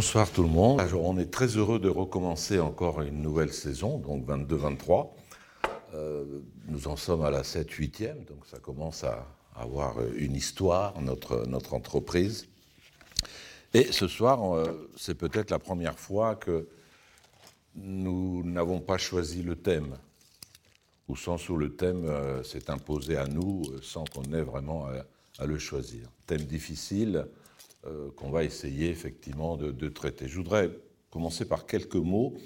Bonsoir tout le monde. on est très heureux de recommencer encore une nouvelle saison, donc 22-23. Euh, nous en sommes à la 7-8e, donc ça commence à avoir une histoire, notre, entreprise. Et ce soir, euh, c'est peut-être la première fois que nous n'avons pas choisi le thème, au sens où le thème euh, s'est imposé à nous sans qu'on ait vraiment à, le choisir. Thème difficile qu'on va essayer effectivement de, traiter. Je voudrais commencer par quelques mots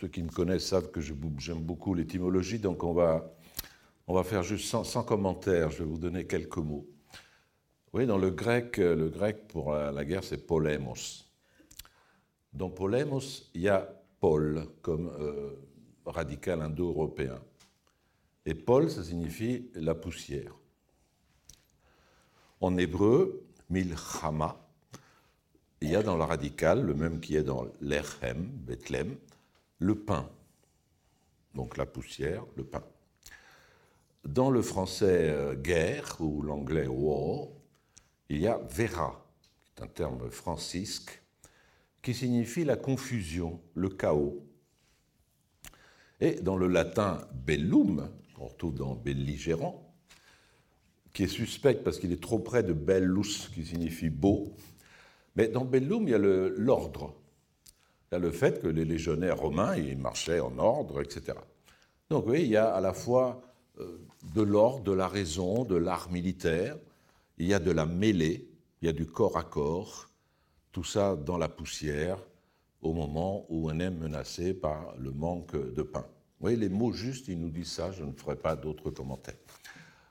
ceux qui me connaissent savent que j'aime beaucoup l'étymologie, donc on va, on va faire juste sans, sans, commentaire, je vais vous donner quelques mots. Oui, dans le grec, le grec pour la, guerre, c'est polemos. Dans polemos, il y a Paul comme euh, radical indo-européen. Et Paul, ça signifie la poussière. En hébreu, il y a dans le radical, le même qui est dans l'Echem, Bethlehem, le pain. Donc la poussière, le pain. Dans le français euh, guerre ou l'anglais war, il y a vera, qui est un terme francisque, qui signifie la confusion, le chaos. Et dans le latin bellum, qu'on retrouve dans belligérant, qui est suspect parce qu'il est trop près de bellus, qui signifie beau. Mais dans bellum, il y a l'ordre le fait que les légionnaires romains, ils marchaient en ordre, etc. Donc oui, il y a à la fois euh, de l'ordre, de la raison, de l'art militaire, il y a de la mêlée, il y a du corps à corps, tout ça dans la poussière, au moment où on est menacé par le manque de pain. Vous voyez, les mots justes, ils nous disent ça, je ne ferai pas d'autres commentaires.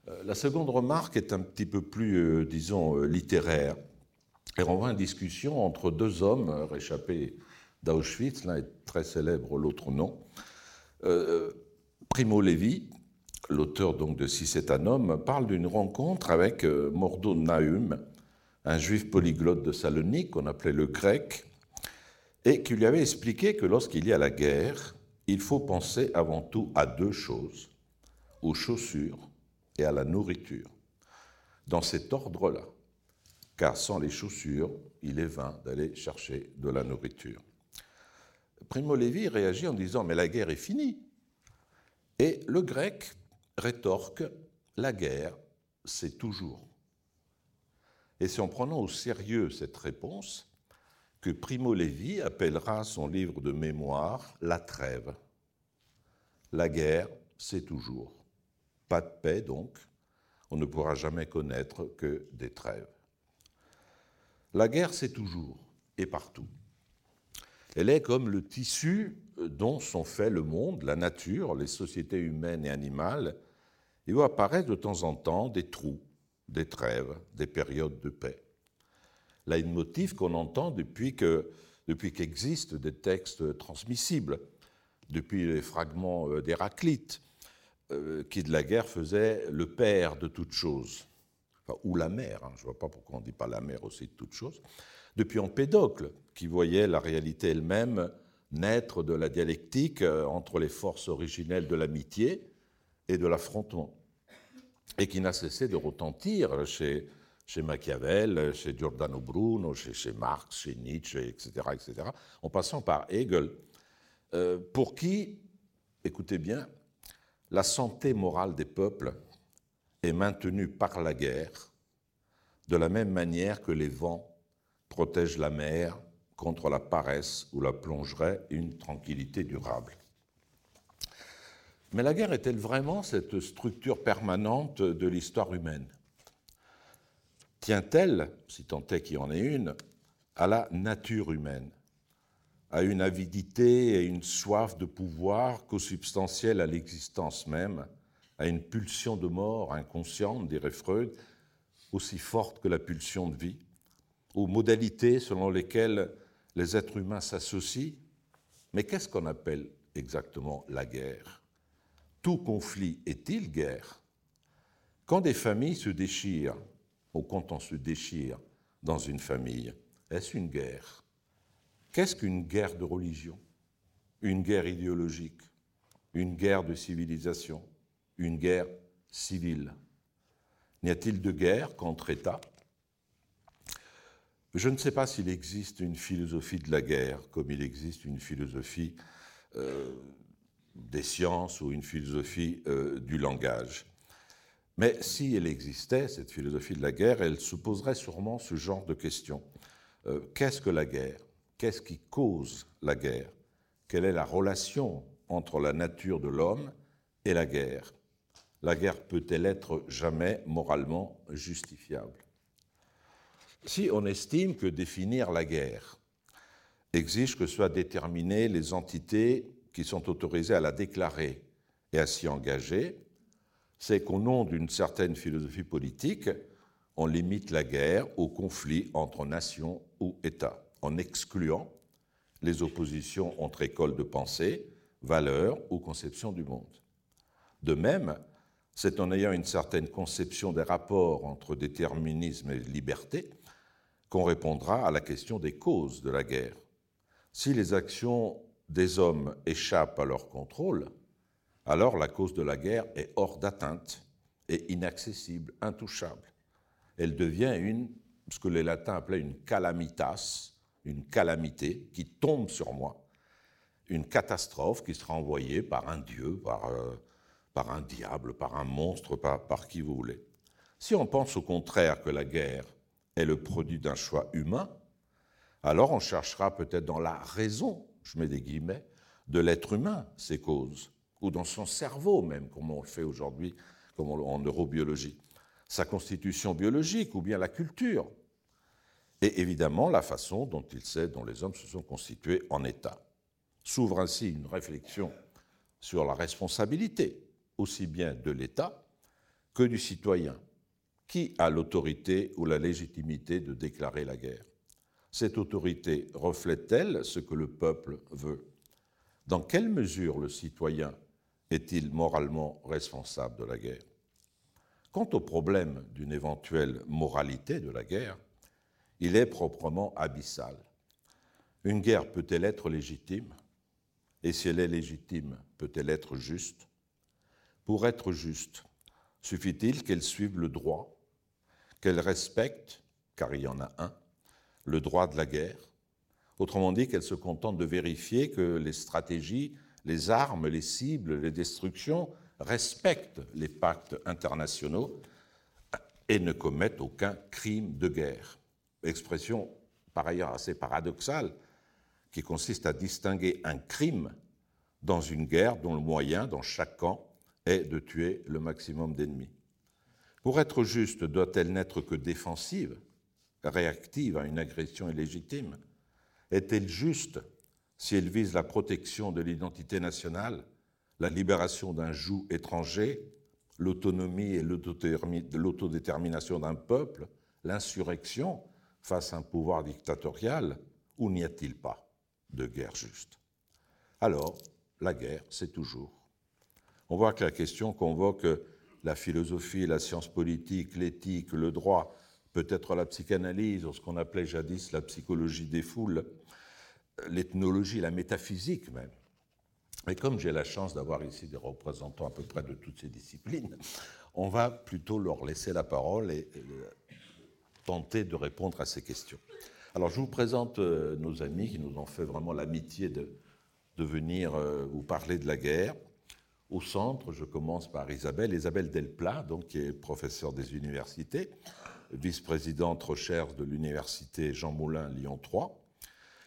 Euh, la seconde remarque est un petit peu plus, euh, disons, littéraire. Elle renvoie une discussion entre deux hommes réchappés d'Auschwitz, l'un est très célèbre, l'autre non. Euh, Primo Levi, l'auteur donc de Si c'est un homme, parle d'une rencontre avec euh, Mordo Nahum, un juif polyglotte de Salonique qu'on appelait le grec, et qui lui avait expliqué que lorsqu'il y a la guerre, il faut penser avant tout à deux choses, aux chaussures et à la nourriture, dans cet ordre-là, car sans les chaussures, il est vain d'aller chercher de la nourriture. Primo Levi réagit en disant Mais la guerre est finie. Et le grec rétorque La guerre, c'est toujours. Et c'est en prenant au sérieux cette réponse que Primo Levi appellera son livre de mémoire La trêve. La guerre, c'est toujours. Pas de paix donc, on ne pourra jamais connaître que des trêves. La guerre, c'est toujours et partout. Elle est comme le tissu dont sont faits le monde, la nature, les sociétés humaines et animales, et où apparaissent de temps en temps des trous, des trêves, des périodes de paix. motif qu'on entend depuis que depuis qu'existent des textes transmissibles, depuis les fragments d'Héraclite, euh, qui de la guerre faisait le père de toutes choses, ou la mère, hein, je ne vois pas pourquoi on ne dit pas la mère aussi de toutes choses, depuis Empédocle, qui voyait la réalité elle-même naître de la dialectique euh, entre les forces originelles de l'amitié et de l'affrontement, et qui n'a cessé de retentir chez, chez Machiavel, chez Giordano Bruno, chez, Marx, chez Nietzsche, etc., etc., en passant par Hegel, euh, pour qui, écoutez bien, la santé morale des peuples est maintenue par la guerre, de la même manière que les vents protègent la mer contre la paresse ou la plongerait une tranquillité durable. Mais la guerre est-elle vraiment cette structure permanente de l'histoire humaine? Tient-elle, si tant est qu'il y en ait une, à la nature humaine, à une avidité et une soif de pouvoir co-substantielle à l'existence même, à une pulsion de mort inconsciente, dirait Freud, aussi forte que la pulsion de vie, aux modalités selon lesquelles les êtres humains s'associent. Mais qu'est-ce qu'on appelle exactement la guerre? Tout conflit est-il guerre? Quand des familles se déchirent, ou quand on se déchire dans une famille, est-ce une guerre? Qu'est-ce qu'une guerre de religion? Une guerre idéologique? Une guerre de civilisation? Une guerre civile? N'y a-t-il de guerre qu'entre États? Je ne sais pas s'il existe une philosophie de la guerre comme il existe une philosophie euh, des sciences ou une philosophie euh, du langage. Mais si elle existait, cette philosophie de la guerre, elle se poserait sûrement ce genre de questions. Euh, qu'est-ce que la guerre? Qu'est-ce qui cause la guerre? Quelle est la relation entre la nature de l'homme et la guerre? La guerre peut-elle être jamais moralement justifiable? Si on estime que définir la guerre exige que soient déterminées les entités qui sont autorisées à la déclarer et à s'y engager, c'est qu'au nom d'une certaine philosophie politique, on limite la guerre au conflit entre nations ou États, en excluant les oppositions entre écoles de pensée, valeurs ou conceptions du monde. De même, c'est en ayant une certaine conception des rapports entre déterminisme et liberté qu'on répondra à la question des causes de la guerre. Si les actions des hommes échappent à leur contrôle, alors la cause de la guerre est hors d'atteinte et inaccessible, intouchable. Elle devient une, ce que les latins appelaient une calamitas, une calamité qui tombe sur moi, une catastrophe qui sera envoyée par un dieu, par, euh, un diable, par un monstre, par, qui vous voulez. Si on pense au contraire que la guerre est le produit d'un choix humain, alors on cherchera peut-être dans la raison, je mets des guillemets, de l'être humain ces causes ou dans son cerveau même, comme on le fait aujourd'hui en neurobiologie, sa constitution biologique ou bien la culture, et évidemment la façon dont il sait, dont les hommes se sont constitués en État. S'ouvre ainsi une réflexion sur la responsabilité aussi bien de l'État que du citoyen. Qui a l'autorité ou la légitimité de déclarer la guerre? Cette autorité reflète-t-elle ce que le peuple veut? Dans quelle mesure le citoyen est-il moralement responsable de la guerre? Quant au problème d'une éventuelle moralité de la guerre, il est proprement abyssal. Une guerre peut-elle être légitime? Et si elle est légitime, peut-elle être juste? Pour être juste, suffit-il qu'elle suive le droit, qu'elle respecte, car il y en a un, le droit de la guerre? Autrement dit, qu'elle se contente de vérifier que les stratégies les armes, les cibles, les destructions respectent les pactes internationaux et ne commettent aucun crime de guerre. Expression par ailleurs assez paradoxale qui consiste à distinguer un crime dans une guerre dont le moyen, dans chaque camp, est de tuer le maximum d'ennemis. Pour être juste, doit-elle n'être que défensive, réactive à une agression illégitime? Est-elle juste si elle vise la protection de l'identité nationale, la libération d'un joug étranger, l'autonomie et l'autodétermination d'un peuple, l'insurrection? Face à un pouvoir dictatorial, ou n'y a-t-il pas de guerre juste? Alors, la guerre, c'est toujours. On voit que la question convoque la philosophie, la science politique, l'éthique, le droit, peut-être la psychanalyse, ou ce qu'on appelait jadis la psychologie des foules, l'ethnologie, la métaphysique même. Mais comme j'ai la chance d'avoir ici des représentants à peu près de toutes ces disciplines, on va plutôt leur laisser la parole et, tenter de répondre à ces questions. Alors je vous présente euh, nos amis qui nous ont fait vraiment l'amitié de, venir euh, vous parler de la guerre. Au centre, je commence par Isabelle, Isabelle Delplat, donc, qui est professeure des universités, vice-présidente recherche de l'université Jean Moulin Lyon 3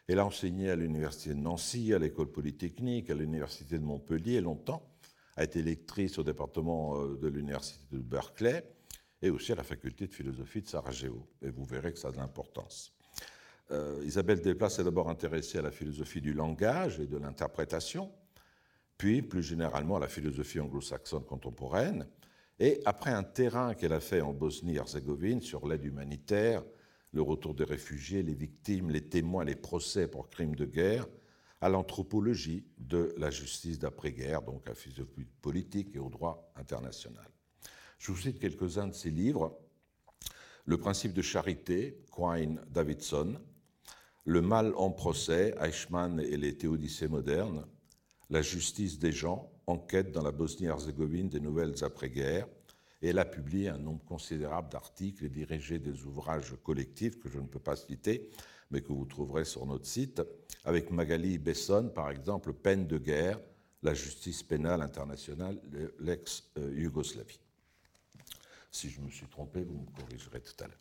elle a enseigné à l'université de Nancy, à l'école polytechnique, à l'université de Montpellier longtemps, a été lectrice au département euh, de l'université de Berkeley et aussi à la faculté de philosophie de Sarajevo. Et vous verrez que ça a de l'importance. Euh, Isabelle Desplaces s'est d'abord intéressée à la philosophie du langage et de l'interprétation, puis plus généralement à la philosophie anglo-saxonne contemporaine. Et après un terrain qu'elle a fait en Bosnie-Herzégovine sur l'aide humanitaire, le retour des réfugiés, les victimes, les témoins, les procès pour crimes de guerre, à l'anthropologie de la justice d'après-guerre, donc à la philosophie politique et au droit international. Je vous cite quelques-uns de ses livres. Le principe de charité, Quine Davidson, Le mal en procès, Eichmann et les théodicées modernes, La justice des gens, enquête dans la Bosnie-Herzégovine des nouvelles après-guerre, Et elle a publié un nombre considérable d'articles et dirigé des ouvrages collectifs que je ne peux pas citer, mais que vous trouverez sur notre site, avec Magali Besson, par exemple, Peine de guerre, la justice pénale internationale l'ex-Yougoslavie. Si je me suis trompé, vous me corrigerez tout à l'heure.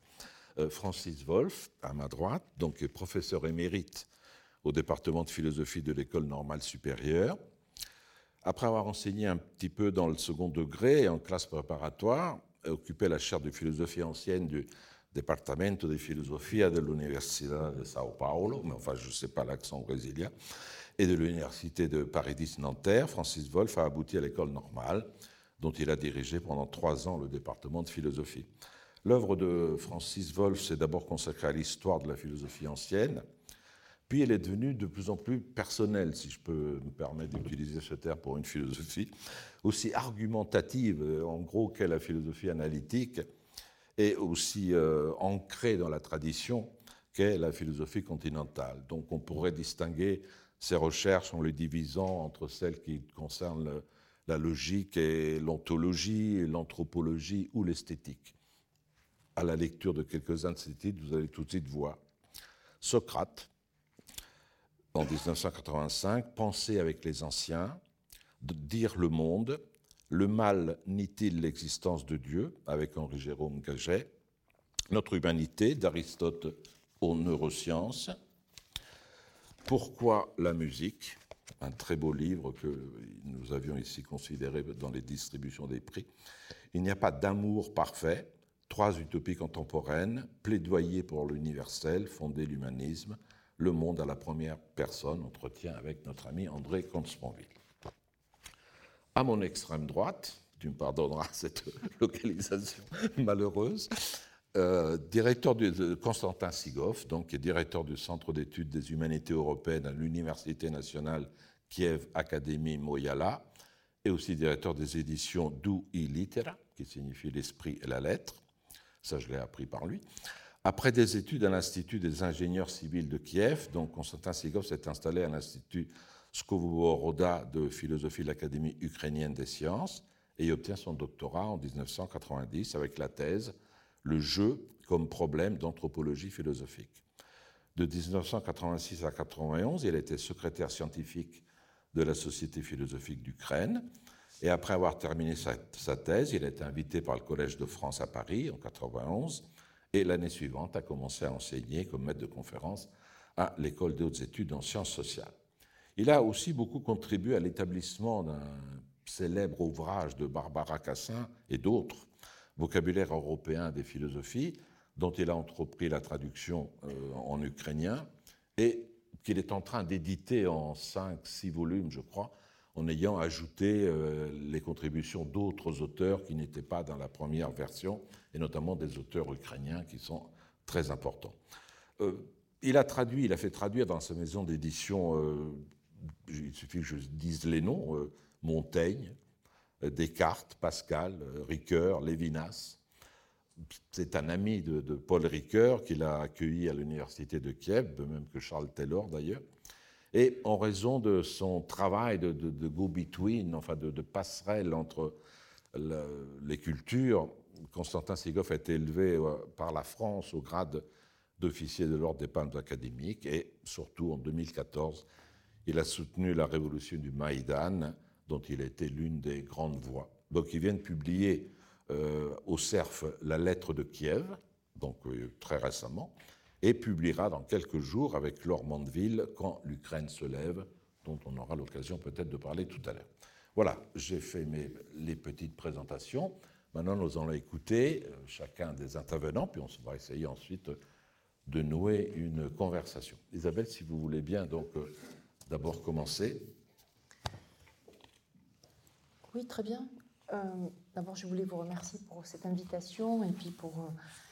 Euh, Francis Wolff, à ma droite, donc professeur émérite au département de philosophie de l'école normale supérieure. Après avoir enseigné un petit peu dans le second degré et en classe préparatoire, occupé la chaire de philosophie ancienne du Departamento de Filosofia de l'Université de Sao Paulo, mais enfin je ne sais pas l'accent brésilien, et de l'Université de Paris 10 Nanterre, Francis Wolff a abouti à l'école normale, dont il a dirigé pendant trois ans le département de philosophie. L'œuvre de Francis Wolff s'est d'abord consacrée à l'histoire de la philosophie ancienne, puis elle est devenue de plus en plus personnelle, si je peux me permettre d'utiliser ce terme pour une philosophie, aussi argumentative, en gros, qu'est la philosophie analytique, et aussi euh, ancrée dans la tradition qu'est la philosophie continentale. Donc on pourrait distinguer ces recherches en les divisant entre celles qui concernent la logique et l'ontologie, l'anthropologie ou l'esthétique. À la lecture de quelques-uns de ces titres, vous allez tout de suite voir Socrate, en 1985, Penser avec les anciens, Dire le monde, Le mal nie-t-il l'existence de Dieu, avec Henri-Jérôme Gaget, Notre humanité, d'Aristote aux neurosciences, pourquoi la musique Un très beau livre que nous avions ici considéré dans les distributions des prix. Il n'y a pas d'amour parfait. Trois utopies contemporaines, plaidoyer pour l'universel, fonder l'humanisme, le monde à la première personne, entretien avec notre ami André Consponville. À mon extrême droite, tu me pardonneras cette localisation malheureuse, euh, directeur de, Constantin Sigov, donc, qui est directeur du Centre d'études des humanités européennes à l'Université nationale Kiev Académie Moyala, et aussi directeur des éditions Du i Litera, qui signifie l'esprit et la lettre. Ça, je l'ai appris par lui. Après des études à l'Institut des ingénieurs civils de Kiev, donc Constantin Sigov s'est installé à l'Institut Skovoroda de philosophie de l'Académie ukrainienne des sciences et obtient son doctorat en 1990 avec la thèse le jeu comme problème d'anthropologie philosophique. De 1986 à 1991, il été secrétaire scientifique de la Société philosophique d'Ukraine. Et après avoir terminé sa, thèse, il a été invité par le Collège de France à Paris en 1991. Et l'année suivante, a commencé à enseigner comme maître de conférence à l'École des hautes études en sciences sociales. Il a aussi beaucoup contribué à l'établissement d'un célèbre ouvrage de Barbara Cassin et d'autres vocabulaire européen des philosophies, dont il a entrepris la traduction euh, en ukrainien, et qu'il est en train d'éditer en cinq, six volumes, je crois, en ayant ajouté euh, les contributions d'autres auteurs qui n'étaient pas dans la première version, et notamment des auteurs ukrainiens qui sont très importants. Euh, il a traduit, il a fait traduire dans sa maison d'édition, il suffit que je dise les noms, Montaigne, euh, Descartes, Pascal, euh, Ricoeur, Lévinas. C'est un ami de, Paul Ricoeur qu'il a accueilli à l'université de Kiev, même que Charles Taylor d'ailleurs. Et en raison de son travail de, go-between, enfin de, passerelle entre les cultures, Constantin Sigov a été élevé euh, par la France au grade d'officier de l'ordre des palmes académiques et surtout en 2014, il a soutenu la révolution du Maïdan dont il a été l'une des grandes voix. Donc il vient de publier au CERF la lettre de Kiev, donc euh, très récemment, et publiera dans quelques jours avec Laure Mandeville quand l'Ukraine se lève, dont on aura l'occasion peut-être de parler tout à l'heure. Voilà, j'ai fait mes, les petites présentations. Maintenant, nous allons écouter euh, chacun des intervenants, puis on va essayer ensuite de nouer une conversation. Isabelle, si vous voulez bien, donc d'abord commencer. Oui, très bien. Euh, d'abord, je voulais vous remercier pour cette invitation et puis pour euh,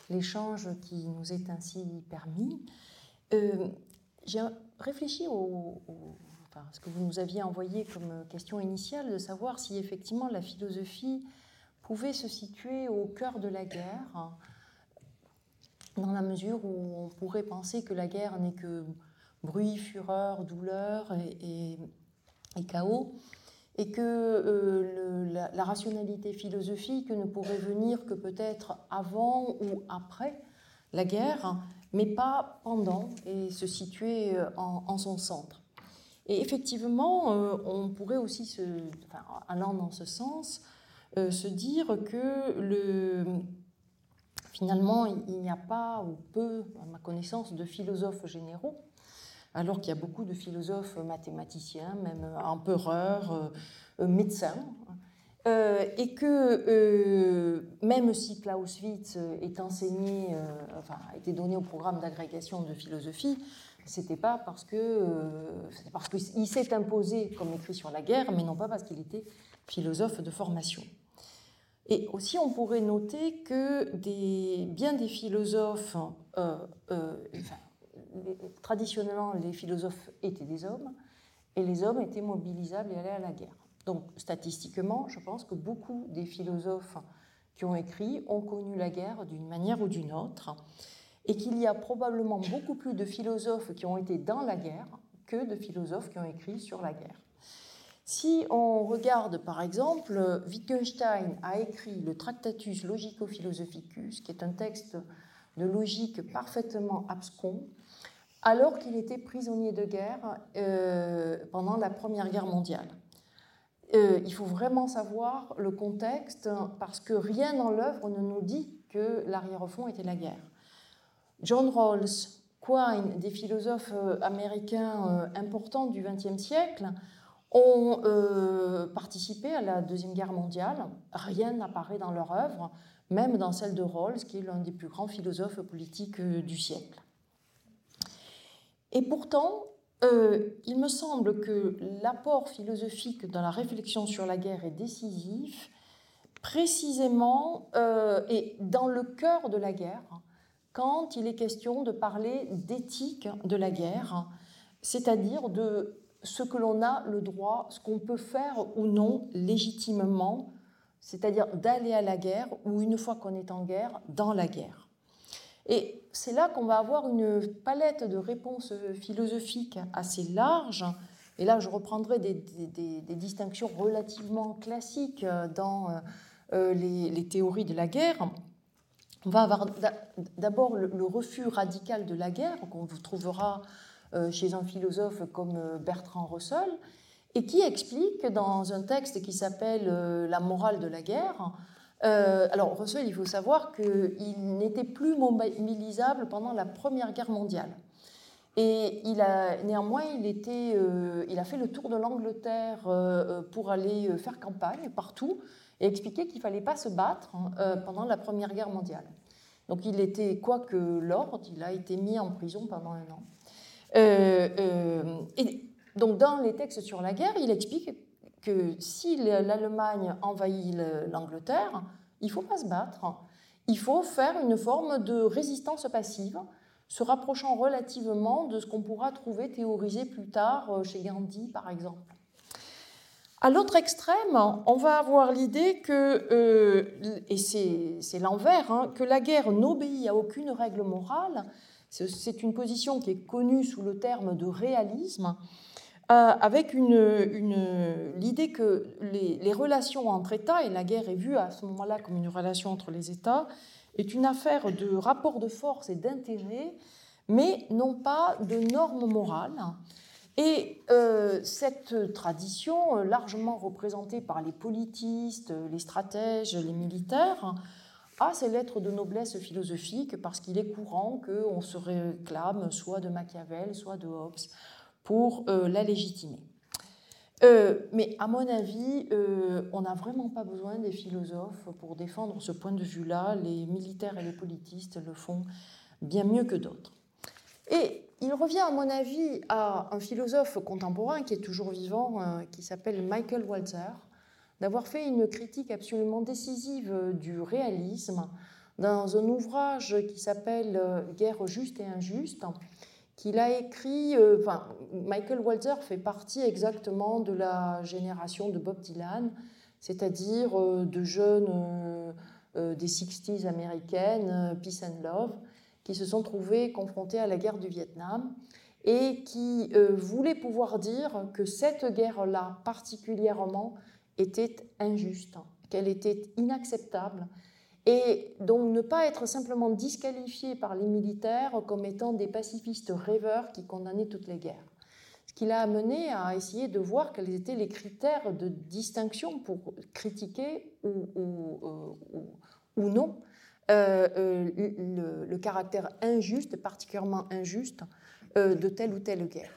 l'échange qui nous est ainsi permis. Euh, j'ai réfléchi au, ce que vous nous aviez envoyé comme question initiale, de savoir si effectivement la philosophie pouvait se situer au cœur de la guerre, dans la mesure où on pourrait penser que la guerre n'est que bruit, fureur, douleur et chaos et que la, rationalité philosophique ne pourrait venir que peut-être avant ou après la guerre, mais pas pendant, et se situer en, son centre. Et effectivement, on pourrait aussi, se, allant dans ce sens, se dire que le, Finalement, il n'y a pas ou peu, à ma connaissance, de philosophes généraux, alors qu'il y a beaucoup de philosophes mathématiciens, même empereurs, euh, médecins, euh, et que euh, même si Clausewitz est enseigné, enfin, a été donné au programme d'agrégation de philosophie, c'était pas parce que parce qu'il s'est imposé comme écrit sur la guerre, mais non pas parce qu'il était philosophe de formation. Et aussi, on pourrait noter que bien des philosophes, traditionnellement, les philosophes étaient des hommes, et les hommes étaient mobilisables et allaient à la guerre. Donc, statistiquement, je pense que beaucoup des philosophes qui ont écrit ont connu la guerre d'une manière ou d'une autre, et qu'il y a probablement beaucoup plus de philosophes qui ont été dans la guerre que de philosophes qui ont écrit sur la guerre. Si on regarde par exemple, Wittgenstein a écrit le Tractatus Logico-Philosophicus, qui est un texte de logique parfaitement abscon, alors qu'il était prisonnier de guerre euh, pendant la Première Guerre mondiale. Euh, il faut vraiment savoir le contexte parce que rien dans l'œuvre ne nous dit que l'arrière-fond était la guerre. John Rawls, Quine, des philosophes euh, américains importants du XXe siècle, ont participé à la Deuxième Guerre mondiale. Rien n'apparaît dans leur œuvre, même dans celle de Rawls, qui est l'un des plus grands philosophes politiques du siècle. Et pourtant, euh, il me semble que l'apport philosophique dans la réflexion sur la guerre est décisif, précisément et dans le cœur de la guerre, quand il est question de parler d'éthique de la guerre, c'est-à-dire de ce que l'on a le droit, ce qu'on peut faire ou non légitimement, c'est-à-dire d'aller à la guerre ou une fois qu'on est en guerre, dans la guerre. Et c'est là qu'on va avoir une palette de réponses philosophiques assez large. Et là, je reprendrai des, distinctions relativement classiques dans euh, les, théories de la guerre. On va avoir d'abord le, refus radical de la guerre, qu'on trouvera euh, chez un philosophe comme euh, Bertrand Russell, et qui explique dans un texte qui s'appelle La morale de la guerre, alors Russell, il faut savoir qu'il n'était plus mobilisable pendant la Première Guerre mondiale. Et il a, néanmoins, il, il a fait le tour de l'Angleterre pour aller faire campagne partout et expliquer qu'il ne fallait pas se battre hein, pendant la Première Guerre mondiale. Donc il était, quoique lord, il a été mis en prison pendant un an. Euh, euh, et donc dans les textes sur la guerre, il explique que si l'Allemagne envahit l'Angleterre, il ne faut pas se battre. Il faut faire une forme de résistance passive, se rapprochant relativement de ce qu'on pourra trouver théorisé plus tard euh, chez Gandhi, par exemple. À l'autre extrême, on va avoir l'idée que, et c'est l'envers, hein, que la guerre n'obéit à aucune règle morale, c'est une position qui est connue sous le terme de réalisme, euh, avec l'idée que les, relations entre États, et la guerre est vue à ce moment-là comme une relation entre les États, est une affaire de rapport de force et d'intérêt, mais non pas de normes morales. Et euh, cette tradition, largement représentée par les politistes, les stratèges, les militaires, a ces lettres de noblesse philosophique parce qu'il est courant qu'on se réclame soit de Machiavel, soit de Hobbes pour euh, la légitimer. Euh, mais à mon avis, euh, on n'a vraiment pas besoin des philosophes pour défendre ce point de vue-là. Les militaires et les politistes le font bien mieux que d'autres. Et il revient, à mon avis, à un philosophe contemporain qui est toujours vivant, qui s'appelle Michael Walzer, d'avoir fait une critique absolument décisive du réalisme dans un ouvrage qui s'appelle Guerre juste et injuste, qu'il a écrit, euh, enfin, Michael Walzer fait partie exactement de la génération de Bob Dylan, c'est-à-dire de jeunes des 60s américaines, Peace and Love, qui se sont trouvés confrontés à la guerre du Vietnam et qui voulait pouvoir dire que cette guerre-là particulièrement était injuste, qu'elle était inacceptable et donc ne pas être simplement disqualifié par les militaires comme étant des pacifistes rêveurs qui condamnaient toutes les guerres. Ce qui l'a amené à essayer de voir quels étaient les critères de distinction pour critiquer ou, ou, non euh, euh, le, caractère injuste, particulièrement injuste, euh, de telle ou telle guerre.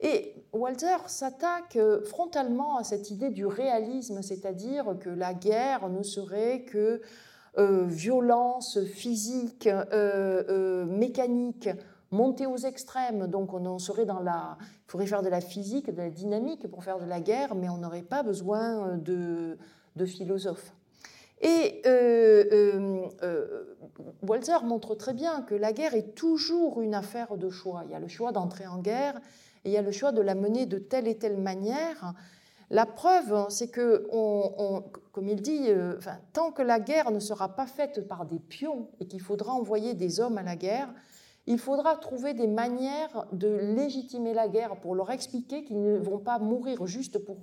Et Walter s'attaque frontalement à cette idée du réalisme, c'est-à-dire que la guerre ne serait que euh, violence physique, euh, euh, mécanique, montée aux extrêmes. Donc on en serait dans la... Il faudrait faire de la physique, de la dynamique pour faire de la guerre, mais on n'aurait pas besoin de, de philosophes. Et Walter montre très bien que la guerre est toujours une affaire de choix. Il y a le choix d'entrer en guerre et il y a le choix de la mener de telle et telle manière. La preuve, hein, c'est que, comme il dit, euh, tant que la guerre ne sera pas faite par des pions et qu'il faudra envoyer des hommes à la guerre, il faudra trouver des manières de légitimer la guerre pour leur expliquer qu'ils ne vont pas mourir juste pour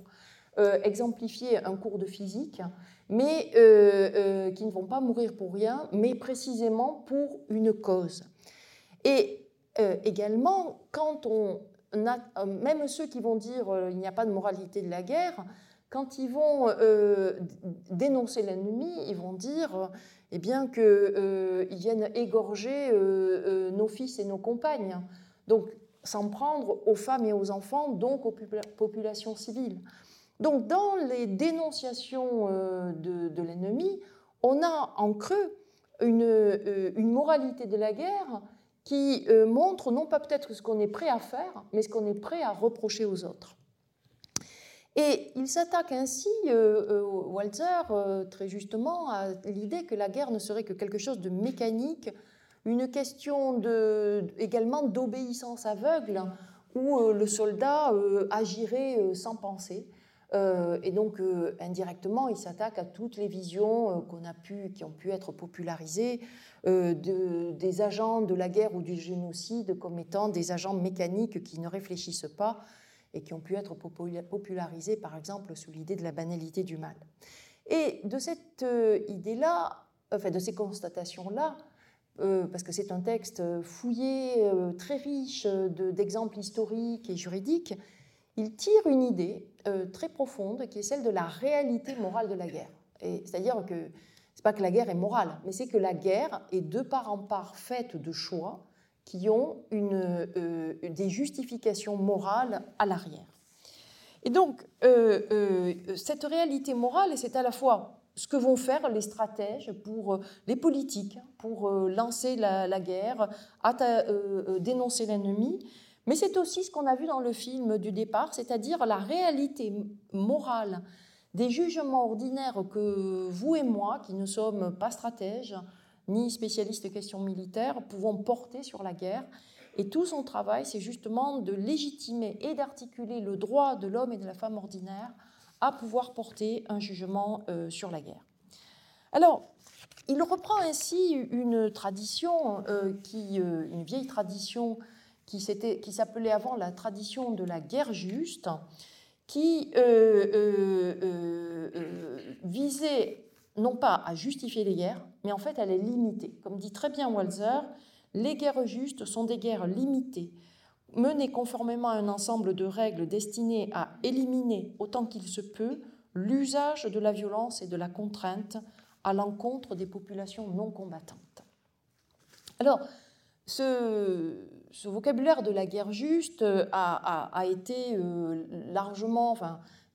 euh, exemplifier un cours de physique, mais euh, qu'ils ne vont pas mourir pour rien, mais précisément pour une cause. Et également, quand on euh, même ceux qui vont dire il n'y a pas de moralité de la guerre, quand ils vont euh, dénoncer l'ennemi, ils vont dire eh bien qu'ils viennent égorger nos fils et nos compagnes. Donc, s'en prendre aux femmes et aux enfants, donc aux populations civiles. Donc, dans les dénonciations de, l'ennemi, on a en creux une moralité de la guerre qui euh, montre non pas peut-être ce qu'on est prêt à faire, mais ce qu'on est prêt à reprocher aux autres. Et il s'attaque ainsi, euh, euh, Walter, très justement, à l'idée que la guerre ne serait que quelque chose de mécanique, une question également d'obéissance aveugle, où le soldat agirait sans penser. et donc, indirectement, il s'attaque à toutes les visions qu'on a pu, qui ont pu être popularisées euh, des agents de la guerre ou du génocide comme étant des agents mécaniques qui ne réfléchissent pas et qui ont pu être popularisés, par exemple, sous l'idée de la banalité du mal. Et de cette euh, idée-là, enfin de ces constatations-là, euh, parce que c'est un texte fouillé, très riche d'exemples historiques et juridiques, il tire une idée très profonde qui est celle de la réalité morale de la guerre. C'est-à-dire que c'est pas que la guerre est morale, mais c'est que la guerre est de part en part faite de choix qui ont une, euh, des justifications morales à l'arrière. Et donc, euh, euh, cette réalité morale, c'est à la fois ce que vont faire les stratèges pour les politiques, pour lancer la, la guerre, dénoncer l'ennemi, mais c'est aussi ce qu'on a vu dans le film du départ, c'est-à-dire la réalité morale des jugements ordinaires que vous et moi, qui ne sommes pas stratèges ni spécialistes de questions militaires, pouvons porter sur la guerre. Et tout son travail, c'est justement de légitimer et d'articuler le droit de l'homme et de la femme ordinaire à pouvoir porter un jugement euh, sur la guerre. Alors, il reprend ainsi une tradition, euh, qui, euh, une vieille tradition qui s'appelait avant la tradition de la guerre juste, qui visait non pas à justifier les guerres, mais en fait à les limiter. Comme dit très bien Walzer, les guerres justes sont des guerres limitées, menées conformément à un ensemble de règles destinées à éliminer autant qu'il se peut l'usage de la violence et de la contrainte à l'encontre des populations non combattantes. Alors, ce, vocabulaire de la guerre juste a, été euh, largement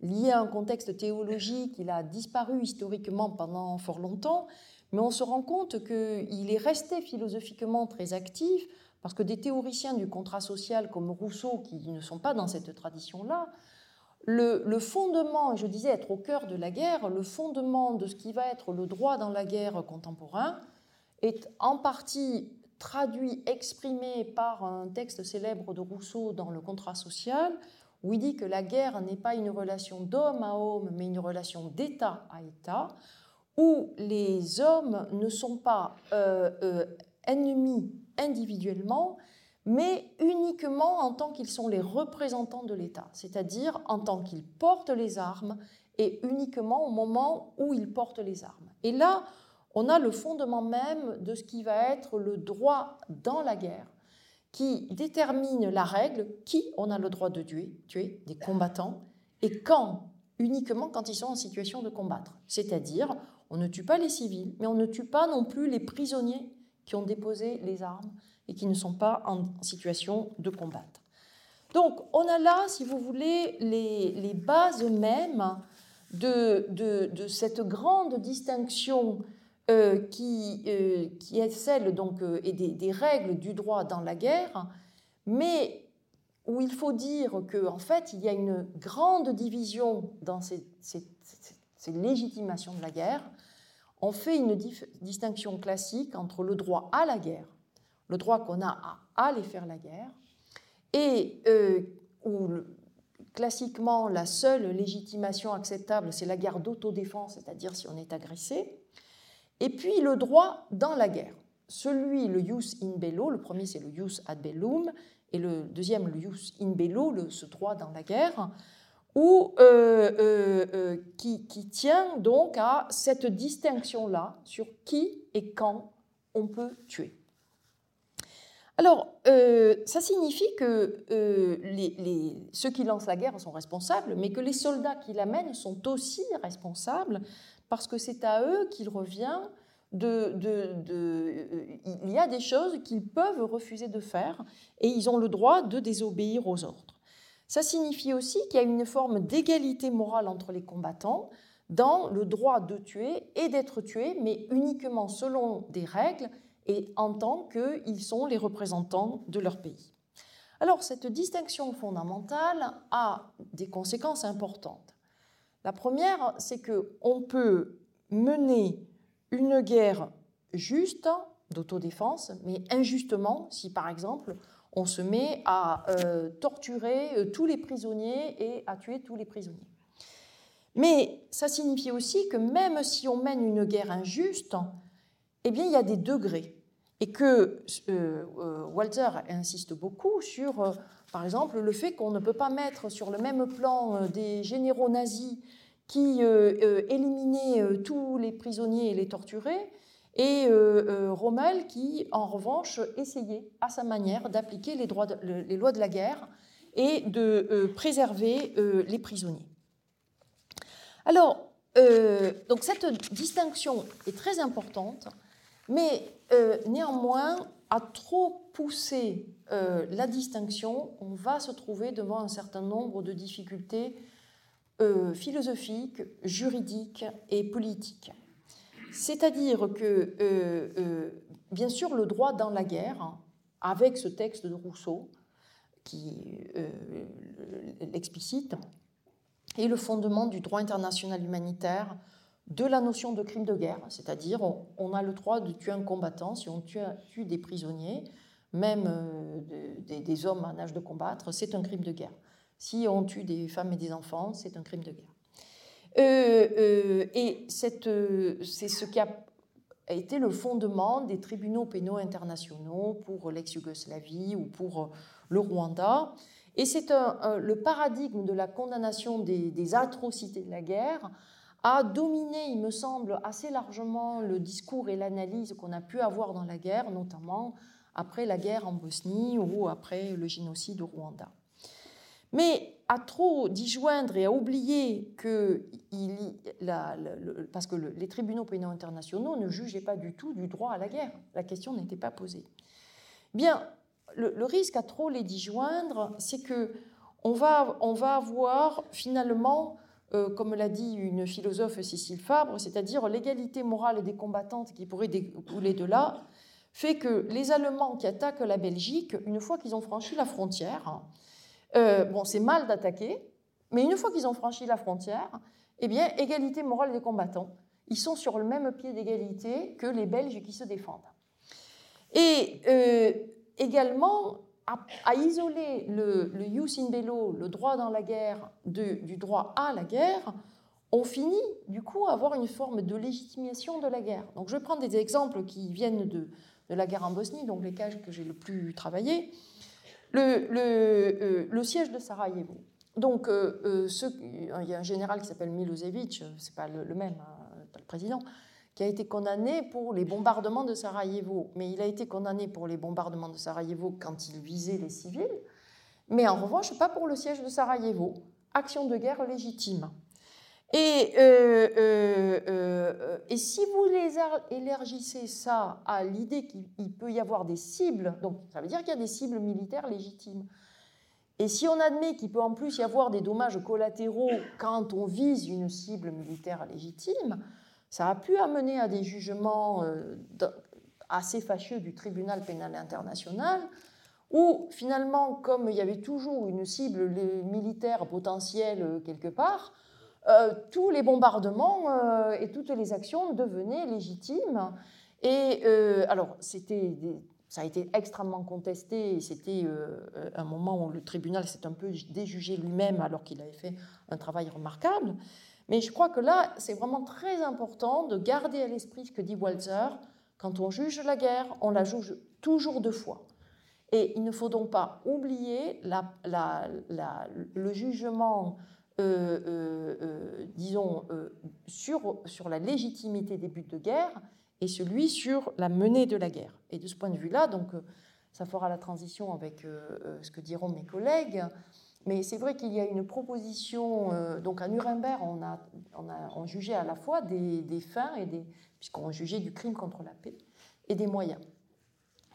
lié à un contexte théologique. Il a disparu historiquement pendant fort longtemps, mais on se rend compte qu'il est resté philosophiquement très actif parce que des théoriciens du contrat social comme Rousseau, qui ne sont pas dans cette tradition-là, le, le, fondement, je disais être au cœur de la guerre, le fondement de ce qui va être le droit dans la guerre contemporain est en partie traduit, exprimé par un texte célèbre de Rousseau dans le contrat social, où il dit que la guerre n'est pas une relation d'homme à homme, mais une relation d'État à État, où les hommes ne sont pas euh, euh, ennemis individuellement, mais uniquement en tant qu'ils sont les représentants de l'État, c'est-à-dire en tant qu'ils portent les armes et uniquement au moment où ils portent les armes. Et là, on a le fondement même de ce qui va être le droit dans la guerre, qui détermine la règle, qui on a le droit de tuer, tuer des combattants, et quand, uniquement quand ils sont en situation de combattre. C'est-à-dire, on ne tue pas les civils, mais on ne tue pas non plus les prisonniers qui ont déposé les armes et qui ne sont pas en situation de combattre. Donc, on a là, si vous voulez, les, bases mêmes de, cette grande distinction euh, qui, euh, qui, est celle donc, euh, et des, règles du droit dans la guerre, mais où il faut dire qu'en en fait, il y a une grande division dans ces légitimations de la guerre. On fait une distinction classique entre le droit à la guerre, le droit qu'on a à aller faire la guerre, et où classiquement la seule légitimation acceptable, c'est la guerre d'autodéfense, c'est-à-dire si on est agressé, et puis le droit dans la guerre. Celui, le jus in bello, le premier c'est le jus ad bellum, et le deuxième, le jus in bello, le, ce droit dans la guerre, euh, euh, euh, qui, tient donc à cette distinction-là sur qui et quand on peut tuer. Alors, ça signifie que ceux qui lancent la guerre sont responsables, mais que les soldats qui l'amènent sont aussi responsables parce que c'est à eux qu'il revient de, de, Il y a des choses qu'ils peuvent refuser de faire et ils ont le droit de désobéir aux ordres. Ça signifie aussi qu'il y a une forme d'égalité morale entre les combattants dans le droit de tuer et d'être tué, mais uniquement selon des règles et en tant qu'ils sont les représentants de leur pays. Alors cette distinction fondamentale a des conséquences importantes. La première, c'est qu'on peut mener une guerre juste d'autodéfense, mais injustement si par exemple on se met à euh, torturer euh, tous les prisonniers et à tuer tous les prisonniers. Mais ça signifie aussi que même si on mène une guerre injuste, eh bien il y a des degrés. Et que euh, Walter insiste beaucoup sur par exemple, le fait qu'on ne peut pas mettre sur le même plan euh, des généraux nazis qui euh, euh, éliminaient tous les prisonniers et les torturaient, et Rommel qui, en revanche, essayait à sa manière d'appliquer les, lois de la guerre et de préserver les prisonniers. Alors, cette distinction est très importante, mais néanmoins, à trop pousser euh, la distinction, on va se trouver devant un certain nombre de difficultés euh, philosophiques, juridiques et politiques. C'est-à-dire que, euh, bien sûr, le droit dans la guerre, avec ce texte de Rousseau qui l'explicite, est le fondement du droit international humanitaire de la notion de crime de guerre, c'est-à-dire on, a le droit de tuer un combattant si on tue, des prisonniers, même euh, des, hommes en âge de combattre, c'est un crime de guerre. Si on tue des femmes et des enfants, c'est un crime de guerre. Euh, euh, et c'est ce qui a été le fondement des tribunaux pénaux internationaux pour l'ex-Yougoslavie ou pour le Rwanda. Et c'est le paradigme de la condamnation des atrocités de la guerre a dominé, il me semble, assez largement le discours et l'analyse qu'on a pu avoir dans la guerre, notamment après la guerre en Bosnie ou après le génocide au Rwanda. Mais à trop d'y joindre et à oublier que, parce que les tribunaux pénaux internationaux ne jugeaient pas du tout du droit à la guerre, la question n'était pas posée. Bien, le, risque à trop les d'y joindre, c'est que on va, on va avoir finalement euh, comme l'a dit une philosophe Cécile Fabre, c'est-à-dire l'égalité morale des combattantes qui pourrait découler de là, fait que les Allemands qui attaquent la Belgique, une fois qu'ils ont franchi la frontière, euh, bon, c'est mal d'attaquer, mais une fois qu'ils ont franchi la frontière, eh bien, égalité morale des combattants. Ils sont sur le même pied d'égalité que les Belges qui se défendent. Et euh, également, à, isoler le, le jus in bello, le droit dans la guerre, du droit à la guerre, on finit du coup à avoir une forme de légitimation de la guerre. Donc je prendre des exemples qui viennent de, de la guerre en Bosnie, donc les cas que j'ai le plus travaillé. Le, le, siège de Sarajevo. Donc, ce, il y a un général qui s'appelle Milosevic, c'est pas le, même, hein, pas le président, qui a été condamné pour les bombardements de Sarajevo. Mais il a été condamné pour les bombardements de Sarajevo quand il visait les civils, mais en revanche, pas pour le siège de Sarajevo. Action de guerre légitime. Et, euh, euh, euh, si vous les élargissez ça à l'idée qu'il peut y avoir des cibles, donc ça veut dire qu'il y a des cibles militaires légitimes. Et si on admet qu'il peut en plus y avoir des dommages collatéraux quand on vise une cible militaire légitime, ça a pu amener à des jugements assez fâcheux du tribunal pénal international, où finalement, comme il y avait toujours une cible militaire potentielle quelque part, euh, tous les bombardements euh, et toutes les actions devenaient légitimes. Et euh, alors, c'était ça a été extrêmement contesté. C'était un moment où le tribunal s'est un peu déjugé lui-même alors qu'il avait fait un travail remarquable. Mais je crois que là, c'est vraiment très important de garder à l'esprit ce que dit Walzer. Quand on juge la guerre, on la juge toujours deux fois. Et il ne faut donc pas oublier le jugement euh, euh, euh, disons, sur, sur la légitimité des buts de guerre et celui sur la menée de la guerre. Et de ce point de vue-là, donc, ça fera la transition avec ce que diront mes collègues. Mais c'est vrai qu'il y a une proposition. donc à Nuremberg, on a, on a on jugeait à la fois des, des fins et des. puisqu'on jugeait du crime contre la paix et des moyens.